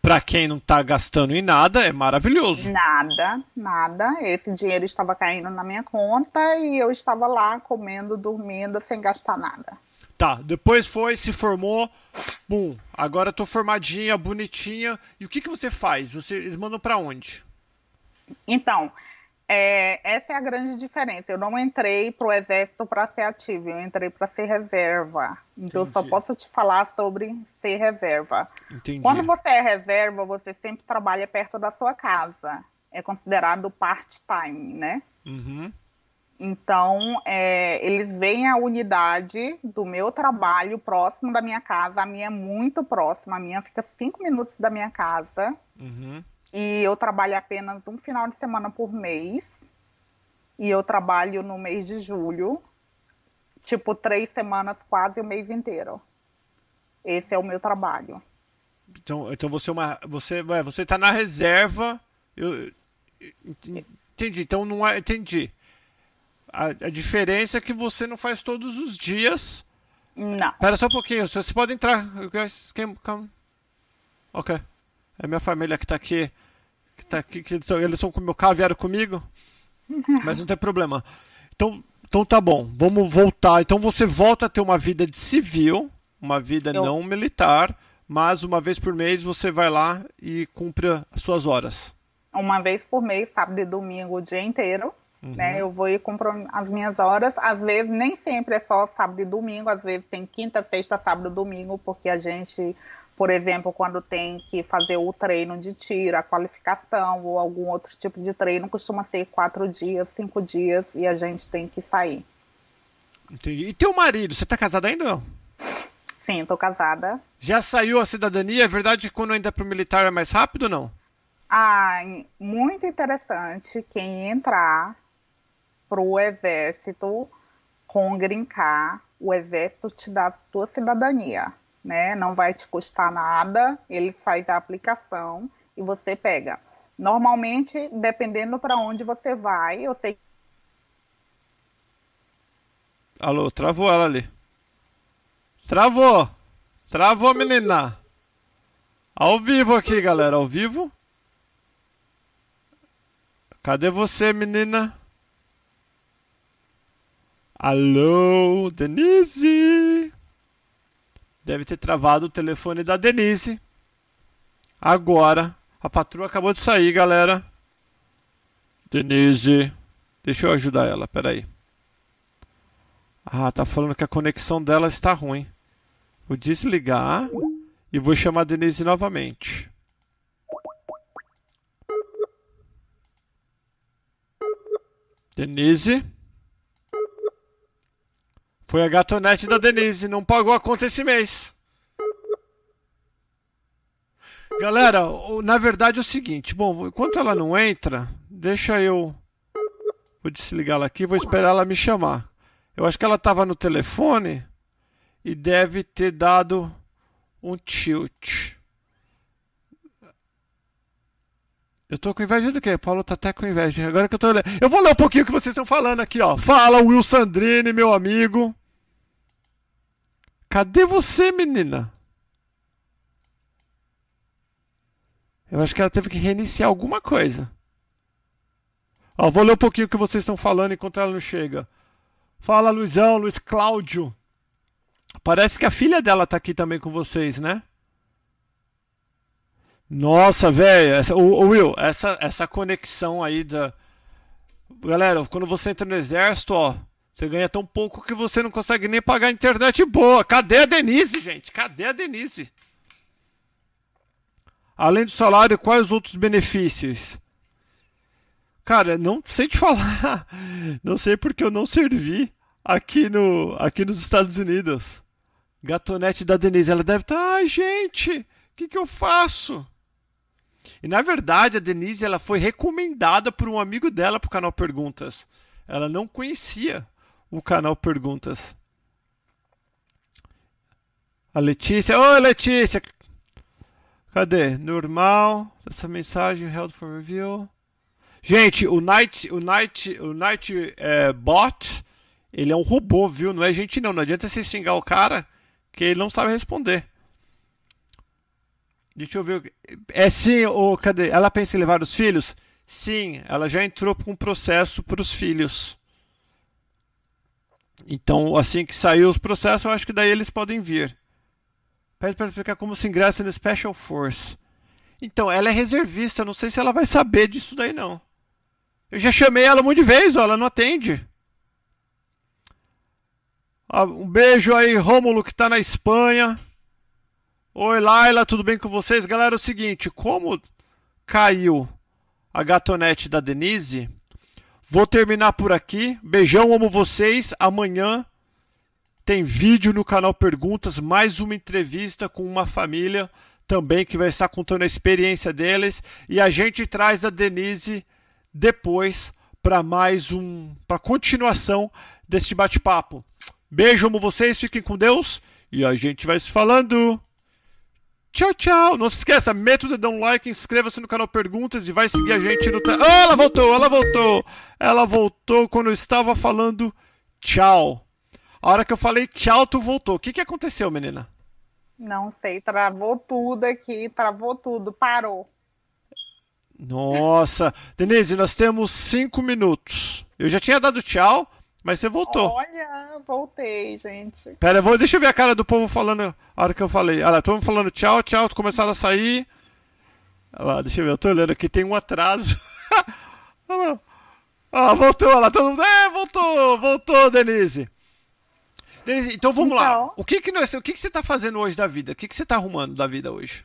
[SPEAKER 1] para quem não está gastando em nada, é maravilhoso.
[SPEAKER 2] Nada, nada. Esse dinheiro estava caindo na minha conta e eu estava lá comendo, dormindo, sem gastar nada.
[SPEAKER 1] Tá, depois foi, se formou, bum, agora tô formadinha, bonitinha. E o que, que você faz? Você, eles mandam para onde?
[SPEAKER 2] Então, é, essa é a grande diferença. Eu não entrei para o exército para ser ativo, eu entrei para ser reserva. Então Entendi. eu só posso te falar sobre ser reserva. Entendi. Quando você é reserva, você sempre trabalha perto da sua casa. É considerado part-time, né? Uhum. Então, é, eles veem a unidade do meu trabalho próximo da minha casa. A minha é muito próxima, a minha fica cinco minutos da minha casa. Uhum e eu trabalho apenas um final de semana por mês. E eu trabalho no mês de julho, tipo três semanas, quase o mês inteiro. Esse é o meu trabalho.
[SPEAKER 1] Então, então você é uma, você, você está na reserva. Eu, entendi. Então não é, entendi. A, a diferença é que você não faz todos os dias.
[SPEAKER 2] Não.
[SPEAKER 1] Espera só um pouquinho. Você pode entrar. Ok. É minha família que está aqui que tá aqui, que eles, são, eles são com o meu carro, vieram comigo. Mas não tem problema. Então, então tá bom, vamos voltar. Então você volta a ter uma vida de civil, uma vida não militar, mas uma vez por mês você vai lá e cumpre as suas horas.
[SPEAKER 2] Uma vez por mês, sábado e domingo, o dia inteiro. Uhum. Né? Eu vou e cumpro as minhas horas. Às vezes, nem sempre é só sábado e domingo, às vezes tem quinta, sexta, sábado e domingo, porque a gente por exemplo, quando tem que fazer o treino de tiro, a qualificação ou algum outro tipo de treino, costuma ser quatro dias, cinco dias e a gente tem que sair.
[SPEAKER 1] Entendi. E teu marido, você tá casada ainda não?
[SPEAKER 2] Sim, tô casada.
[SPEAKER 1] Já saiu a cidadania? É verdade que quando ainda é pro militar é mais rápido ou não?
[SPEAKER 2] Ah, muito interessante quem entrar pro exército com grincar, o exército te dá a tua cidadania né? Não vai te custar nada, ele faz a aplicação e você pega. Normalmente, dependendo para onde você vai, eu sei
[SPEAKER 1] Alô, travou ela ali. Travou! Travou, menina! Ao vivo aqui, galera, ao vivo. Cadê você, menina? Alô, Denise? Deve ter travado o telefone da Denise. Agora. A patroa acabou de sair, galera. Denise. Deixa eu ajudar ela, peraí. Ah, tá falando que a conexão dela está ruim. Vou desligar e vou chamar a Denise novamente. Denise? Foi a gatonete da Denise, não pagou a conta esse mês. Galera, na verdade é o seguinte, bom, enquanto ela não entra, deixa eu vou desligar ela aqui, vou esperar ela me chamar. Eu acho que ela estava no telefone e deve ter dado um tilt. Eu tô com inveja do quê? Paulo tá até com inveja. Agora que eu tô lendo. Eu vou ler um pouquinho o que vocês estão falando aqui, ó. Fala, Will Sandrini, meu amigo. Cadê você, menina? Eu acho que ela teve que reiniciar alguma coisa. Ó, vou ler um pouquinho o que vocês estão falando enquanto ela não chega. Fala, Luizão, Luiz Cláudio. Parece que a filha dela tá aqui também com vocês, né? Nossa, velho, o, Will, essa, essa conexão aí da. Galera, quando você entra no exército, ó, você ganha tão pouco que você não consegue nem pagar internet boa. Cadê a Denise, gente? Cadê a Denise? Além do salário, quais os outros benefícios? Cara, não sei te falar. Não sei porque eu não servi aqui, no, aqui nos Estados Unidos. Gatonete da Denise, ela deve estar. Tá, Ai, gente, o que, que eu faço? E na verdade, a Denise ela foi recomendada por um amigo dela para o canal Perguntas. Ela não conhecia o canal Perguntas. A Letícia. Oi, Letícia! Cadê? Normal. Essa mensagem held for review. Gente, o Night, o Night, o Night é, Bot, ele é um robô, viu? Não é gente não. Não adianta você xingar o cara que ele não sabe responder. Deixa eu ver. É sim, ou cadê? Ela pensa em levar os filhos? Sim, ela já entrou com um processo para os filhos. Então, assim que sair os processos, eu acho que daí eles podem vir. Pede para explicar como se ingressa no Special Force. Então, ela é reservista, não sei se ela vai saber disso daí não. Eu já chamei ela um monte de vezes, ó, ela não atende. Ah, um beijo aí, Rômulo, que está na Espanha. Oi, Laila, tudo bem com vocês? Galera, é o seguinte, como caiu a gatonete da Denise, vou terminar por aqui. Beijão, amo vocês. Amanhã tem vídeo no canal Perguntas, mais uma entrevista com uma família também que vai estar contando a experiência deles e a gente traz a Denise depois para mais um para continuação deste bate-papo. Beijo, amo vocês, fiquem com Deus e a gente vai se falando. Tchau, tchau. Não se esqueça, meta o dedão like, inscreva-se no canal Perguntas e vai seguir a gente no. Oh, ela voltou, ela voltou. Ela voltou quando eu estava falando tchau. A hora que eu falei tchau, tu voltou. O que, que aconteceu, menina?
[SPEAKER 2] Não sei, travou tudo aqui, travou tudo, parou.
[SPEAKER 1] Nossa, Denise, nós temos cinco minutos. Eu já tinha dado tchau, mas você voltou.
[SPEAKER 2] Olha, voltei, gente.
[SPEAKER 1] Pera, vou, deixa eu ver a cara do povo falando a hora que eu falei. Olha lá, todo mundo falando tchau, tchau, começaram a sair. Olha lá, deixa eu ver, eu tô olhando aqui, tem um atraso. ah, voltou, olha lá, todo mundo. É, voltou, voltou, Denise. Denise, então vamos então, lá. O que que, nós, o que que você está fazendo hoje da vida? O que que você está arrumando da vida hoje?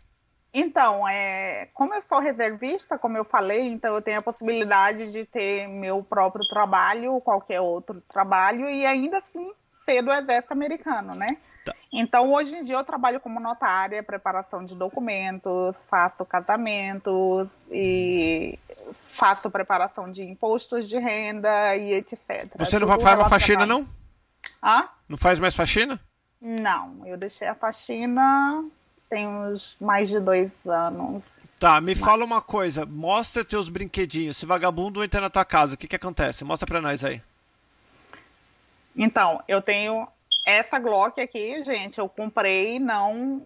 [SPEAKER 2] Então, é, como eu sou reservista, como eu falei, então eu tenho a possibilidade de ter meu próprio trabalho, ou qualquer outro trabalho, e ainda assim ser do exército americano, né? Tá. Então, hoje em dia eu trabalho como notária, preparação de documentos, faço casamentos e faço preparação de impostos de renda e etc.
[SPEAKER 1] Você não vai fazer uma faxina, não?
[SPEAKER 2] Ah?
[SPEAKER 1] Não faz mais faxina?
[SPEAKER 2] Não, eu deixei a faxina tem uns mais de dois anos.
[SPEAKER 1] Tá, me Mas... fala uma coisa. Mostra teus brinquedinhos. Se vagabundo entra na tua casa, o que que acontece? Mostra pra nós aí.
[SPEAKER 2] Então, eu tenho essa Glock aqui, gente, eu comprei não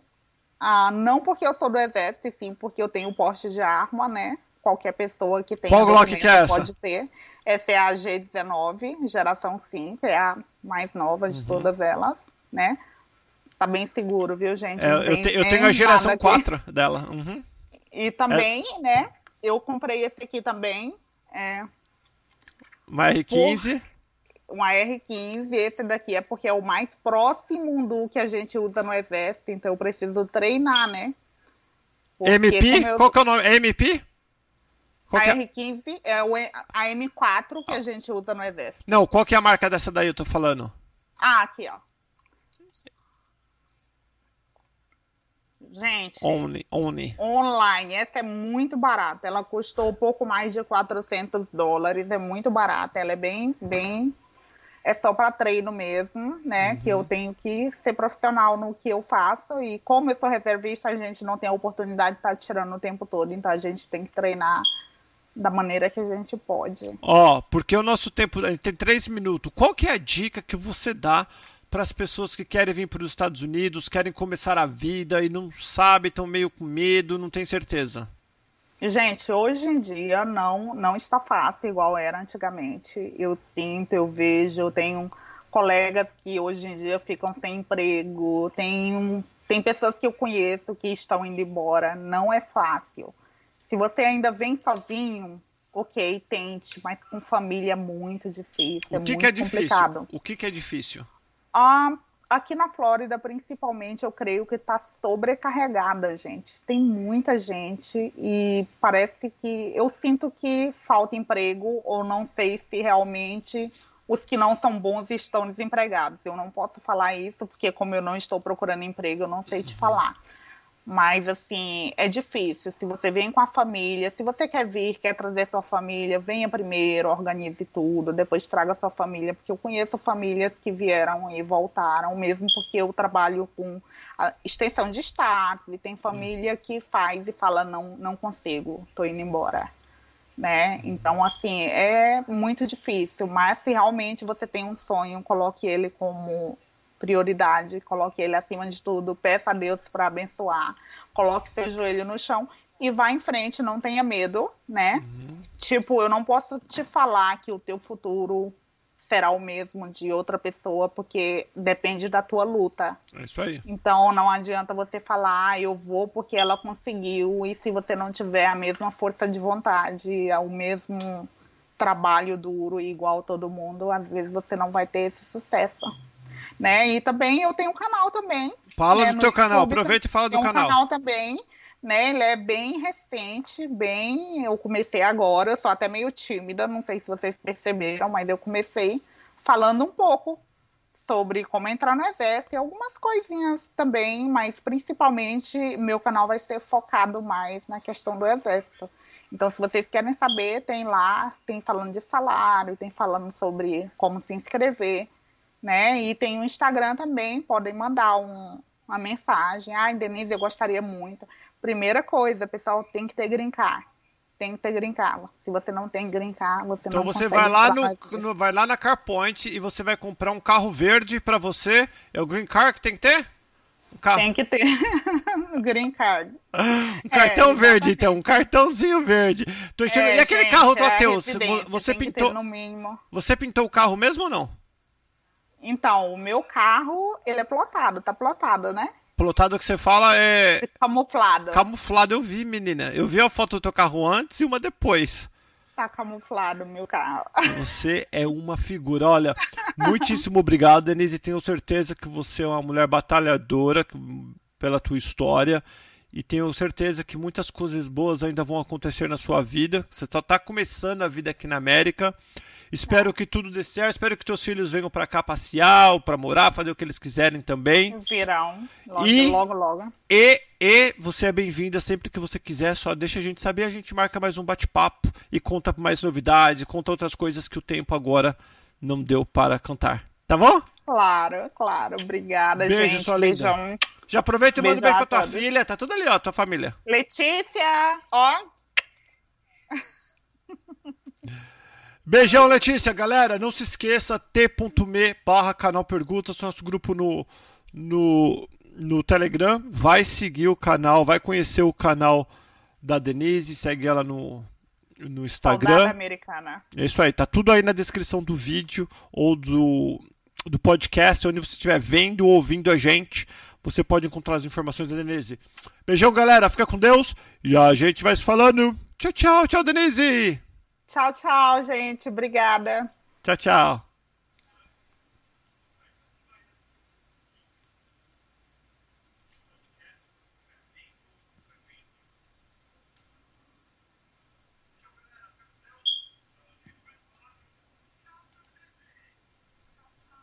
[SPEAKER 2] ah, não porque eu sou do exército, sim porque eu tenho porte de arma, né? Qualquer pessoa que tenha
[SPEAKER 1] Qual Glock que é essa?
[SPEAKER 2] pode ter. Essa é a G19, geração 5, é a mais nova de uhum. todas elas, né? Tá bem seguro, viu, gente?
[SPEAKER 1] É, eu, te, eu tenho a geração 4 dela. Uhum.
[SPEAKER 2] E também, é. né? Eu comprei esse aqui também. É,
[SPEAKER 1] Uma R15.
[SPEAKER 2] Por, uma R15. Esse daqui é porque é o mais próximo do que a gente usa no exército, então eu preciso treinar, né?
[SPEAKER 1] Porque MP? Eu... Qual que é o nome? MP?
[SPEAKER 2] Qual a é? R15 é o, a M4 que a gente usa no exército.
[SPEAKER 1] Não, qual que é a marca dessa daí eu tô falando?
[SPEAKER 2] Ah, aqui, ó. Gente.
[SPEAKER 1] Only, only.
[SPEAKER 2] Online. Essa é muito barata. Ela custou um pouco mais de 400 dólares. É muito barata. Ela é bem, bem. É só para treino mesmo, né? Uhum. Que eu tenho que ser profissional no que eu faço. E como eu sou reservista, a gente não tem a oportunidade de estar tá tirando o tempo todo. Então a gente tem que treinar da maneira que a gente pode.
[SPEAKER 1] Ó, oh, porque o nosso tempo tem três minutos. Qual que é a dica que você dá para as pessoas que querem vir para os Estados Unidos, querem começar a vida e não sabem, estão meio com medo, não tem certeza?
[SPEAKER 2] Gente, hoje em dia não não está fácil igual era antigamente. Eu sinto, eu vejo, eu tenho colegas que hoje em dia ficam sem emprego, tem, tem pessoas que eu conheço que estão indo embora. Não é fácil. Se você ainda vem sozinho, ok, tente, mas com família é muito difícil. O
[SPEAKER 1] é que, que é complicado. difícil? O que, que é difícil?
[SPEAKER 2] Ah, aqui na Flórida, principalmente, eu creio que está sobrecarregada, gente. Tem muita gente e parece que eu sinto que falta emprego, ou não sei se realmente os que não são bons estão desempregados. Eu não posso falar isso, porque como eu não estou procurando emprego, eu não sei te falar. Mas, assim, é difícil. Se você vem com a família, se você quer vir, quer trazer sua família, venha primeiro, organize tudo, depois traga sua família, porque eu conheço famílias que vieram e voltaram, mesmo porque eu trabalho com extensão de status, e tem família que faz e fala, não, não consigo, tô indo embora. Né? Então, assim, é muito difícil, mas se realmente você tem um sonho, coloque ele como prioridade, coloque ele acima de tudo, peça a Deus para abençoar, coloque seu joelho no chão e vá em frente, não tenha medo, né? Uhum. Tipo, eu não posso te falar que o teu futuro será o mesmo de outra pessoa, porque depende da tua luta.
[SPEAKER 1] É isso aí.
[SPEAKER 2] Então não adianta você falar, ah, eu vou porque ela conseguiu, e se você não tiver a mesma força de vontade, o mesmo trabalho duro igual todo mundo, às vezes você não vai ter esse sucesso né? E também eu tenho um canal também.
[SPEAKER 1] Fala né, do teu canal, aproveita e fala do
[SPEAKER 2] um
[SPEAKER 1] canal.
[SPEAKER 2] canal também, né? Ele é bem recente, bem. Eu comecei agora, sou até meio tímida, não sei se vocês perceberam, mas eu comecei falando um pouco sobre como entrar no exército e algumas coisinhas também, mas principalmente meu canal vai ser focado mais na questão do exército. Então, se vocês querem saber, tem lá, tem falando de salário, tem falando sobre como se inscrever né? E tem o Instagram também, podem mandar um, uma mensagem. Ah, Denise, eu gostaria muito. Primeira coisa, pessoal, tem que ter green card. Tem que ter green card. Se você não tem green card, você
[SPEAKER 1] então
[SPEAKER 2] não
[SPEAKER 1] você vai lá no, no, vai lá na CarPoint e você vai comprar um carro verde para você. É o green card que tem que ter?
[SPEAKER 2] Carro... Tem que ter green card.
[SPEAKER 1] um cartão é, verde, então, um cartãozinho verde. Tô É, e aquele gente, carro do Ateus? Você pintou? Você pintou o carro mesmo ou não?
[SPEAKER 2] Então, o meu carro, ele é plotado, tá plotado, né?
[SPEAKER 1] Plotado que você fala é.
[SPEAKER 2] Camuflado.
[SPEAKER 1] Camuflado, eu vi, menina. Eu vi a foto do teu carro antes e uma depois.
[SPEAKER 2] Tá camuflado o meu carro.
[SPEAKER 1] Você é uma figura. Olha, muitíssimo obrigado, Denise. Tenho certeza que você é uma mulher batalhadora pela tua história. E tenho certeza que muitas coisas boas ainda vão acontecer na sua vida. Você só está começando a vida aqui na América. Espero que tudo dê certo. Espero que teus filhos venham para cá passear, para morar, fazer o que eles quiserem também.
[SPEAKER 2] Virão. Logo, e, logo, logo.
[SPEAKER 1] E, e você é bem-vinda sempre que você quiser. Só deixa a gente saber. A gente marca mais um bate-papo e conta mais novidades, conta outras coisas que o tempo agora não deu para cantar. Tá bom?
[SPEAKER 2] Claro, claro. Obrigada,
[SPEAKER 1] Beijo,
[SPEAKER 2] gente.
[SPEAKER 1] Sua linda. Beijão. Já aproveita e manda um beijo pra tua filha. Tá tudo ali, ó, tua família.
[SPEAKER 2] Letícia, ó.
[SPEAKER 1] Beijão, Letícia. Galera, não se esqueça, t.me barra canal Perguntas, nosso grupo no, no, no Telegram. Vai seguir o canal, vai conhecer o canal da Denise, segue ela no, no Instagram. Saudade
[SPEAKER 2] americana.
[SPEAKER 1] É isso aí, tá tudo aí na descrição do vídeo ou do, do podcast, onde você estiver vendo ou ouvindo a gente. Você pode encontrar as informações da Denise. Beijão, galera. Fica com Deus. E a gente vai se falando. Tchau, tchau. Tchau, Denise.
[SPEAKER 2] Tchau, tchau, gente. Obrigada.
[SPEAKER 1] Tchau, tchau.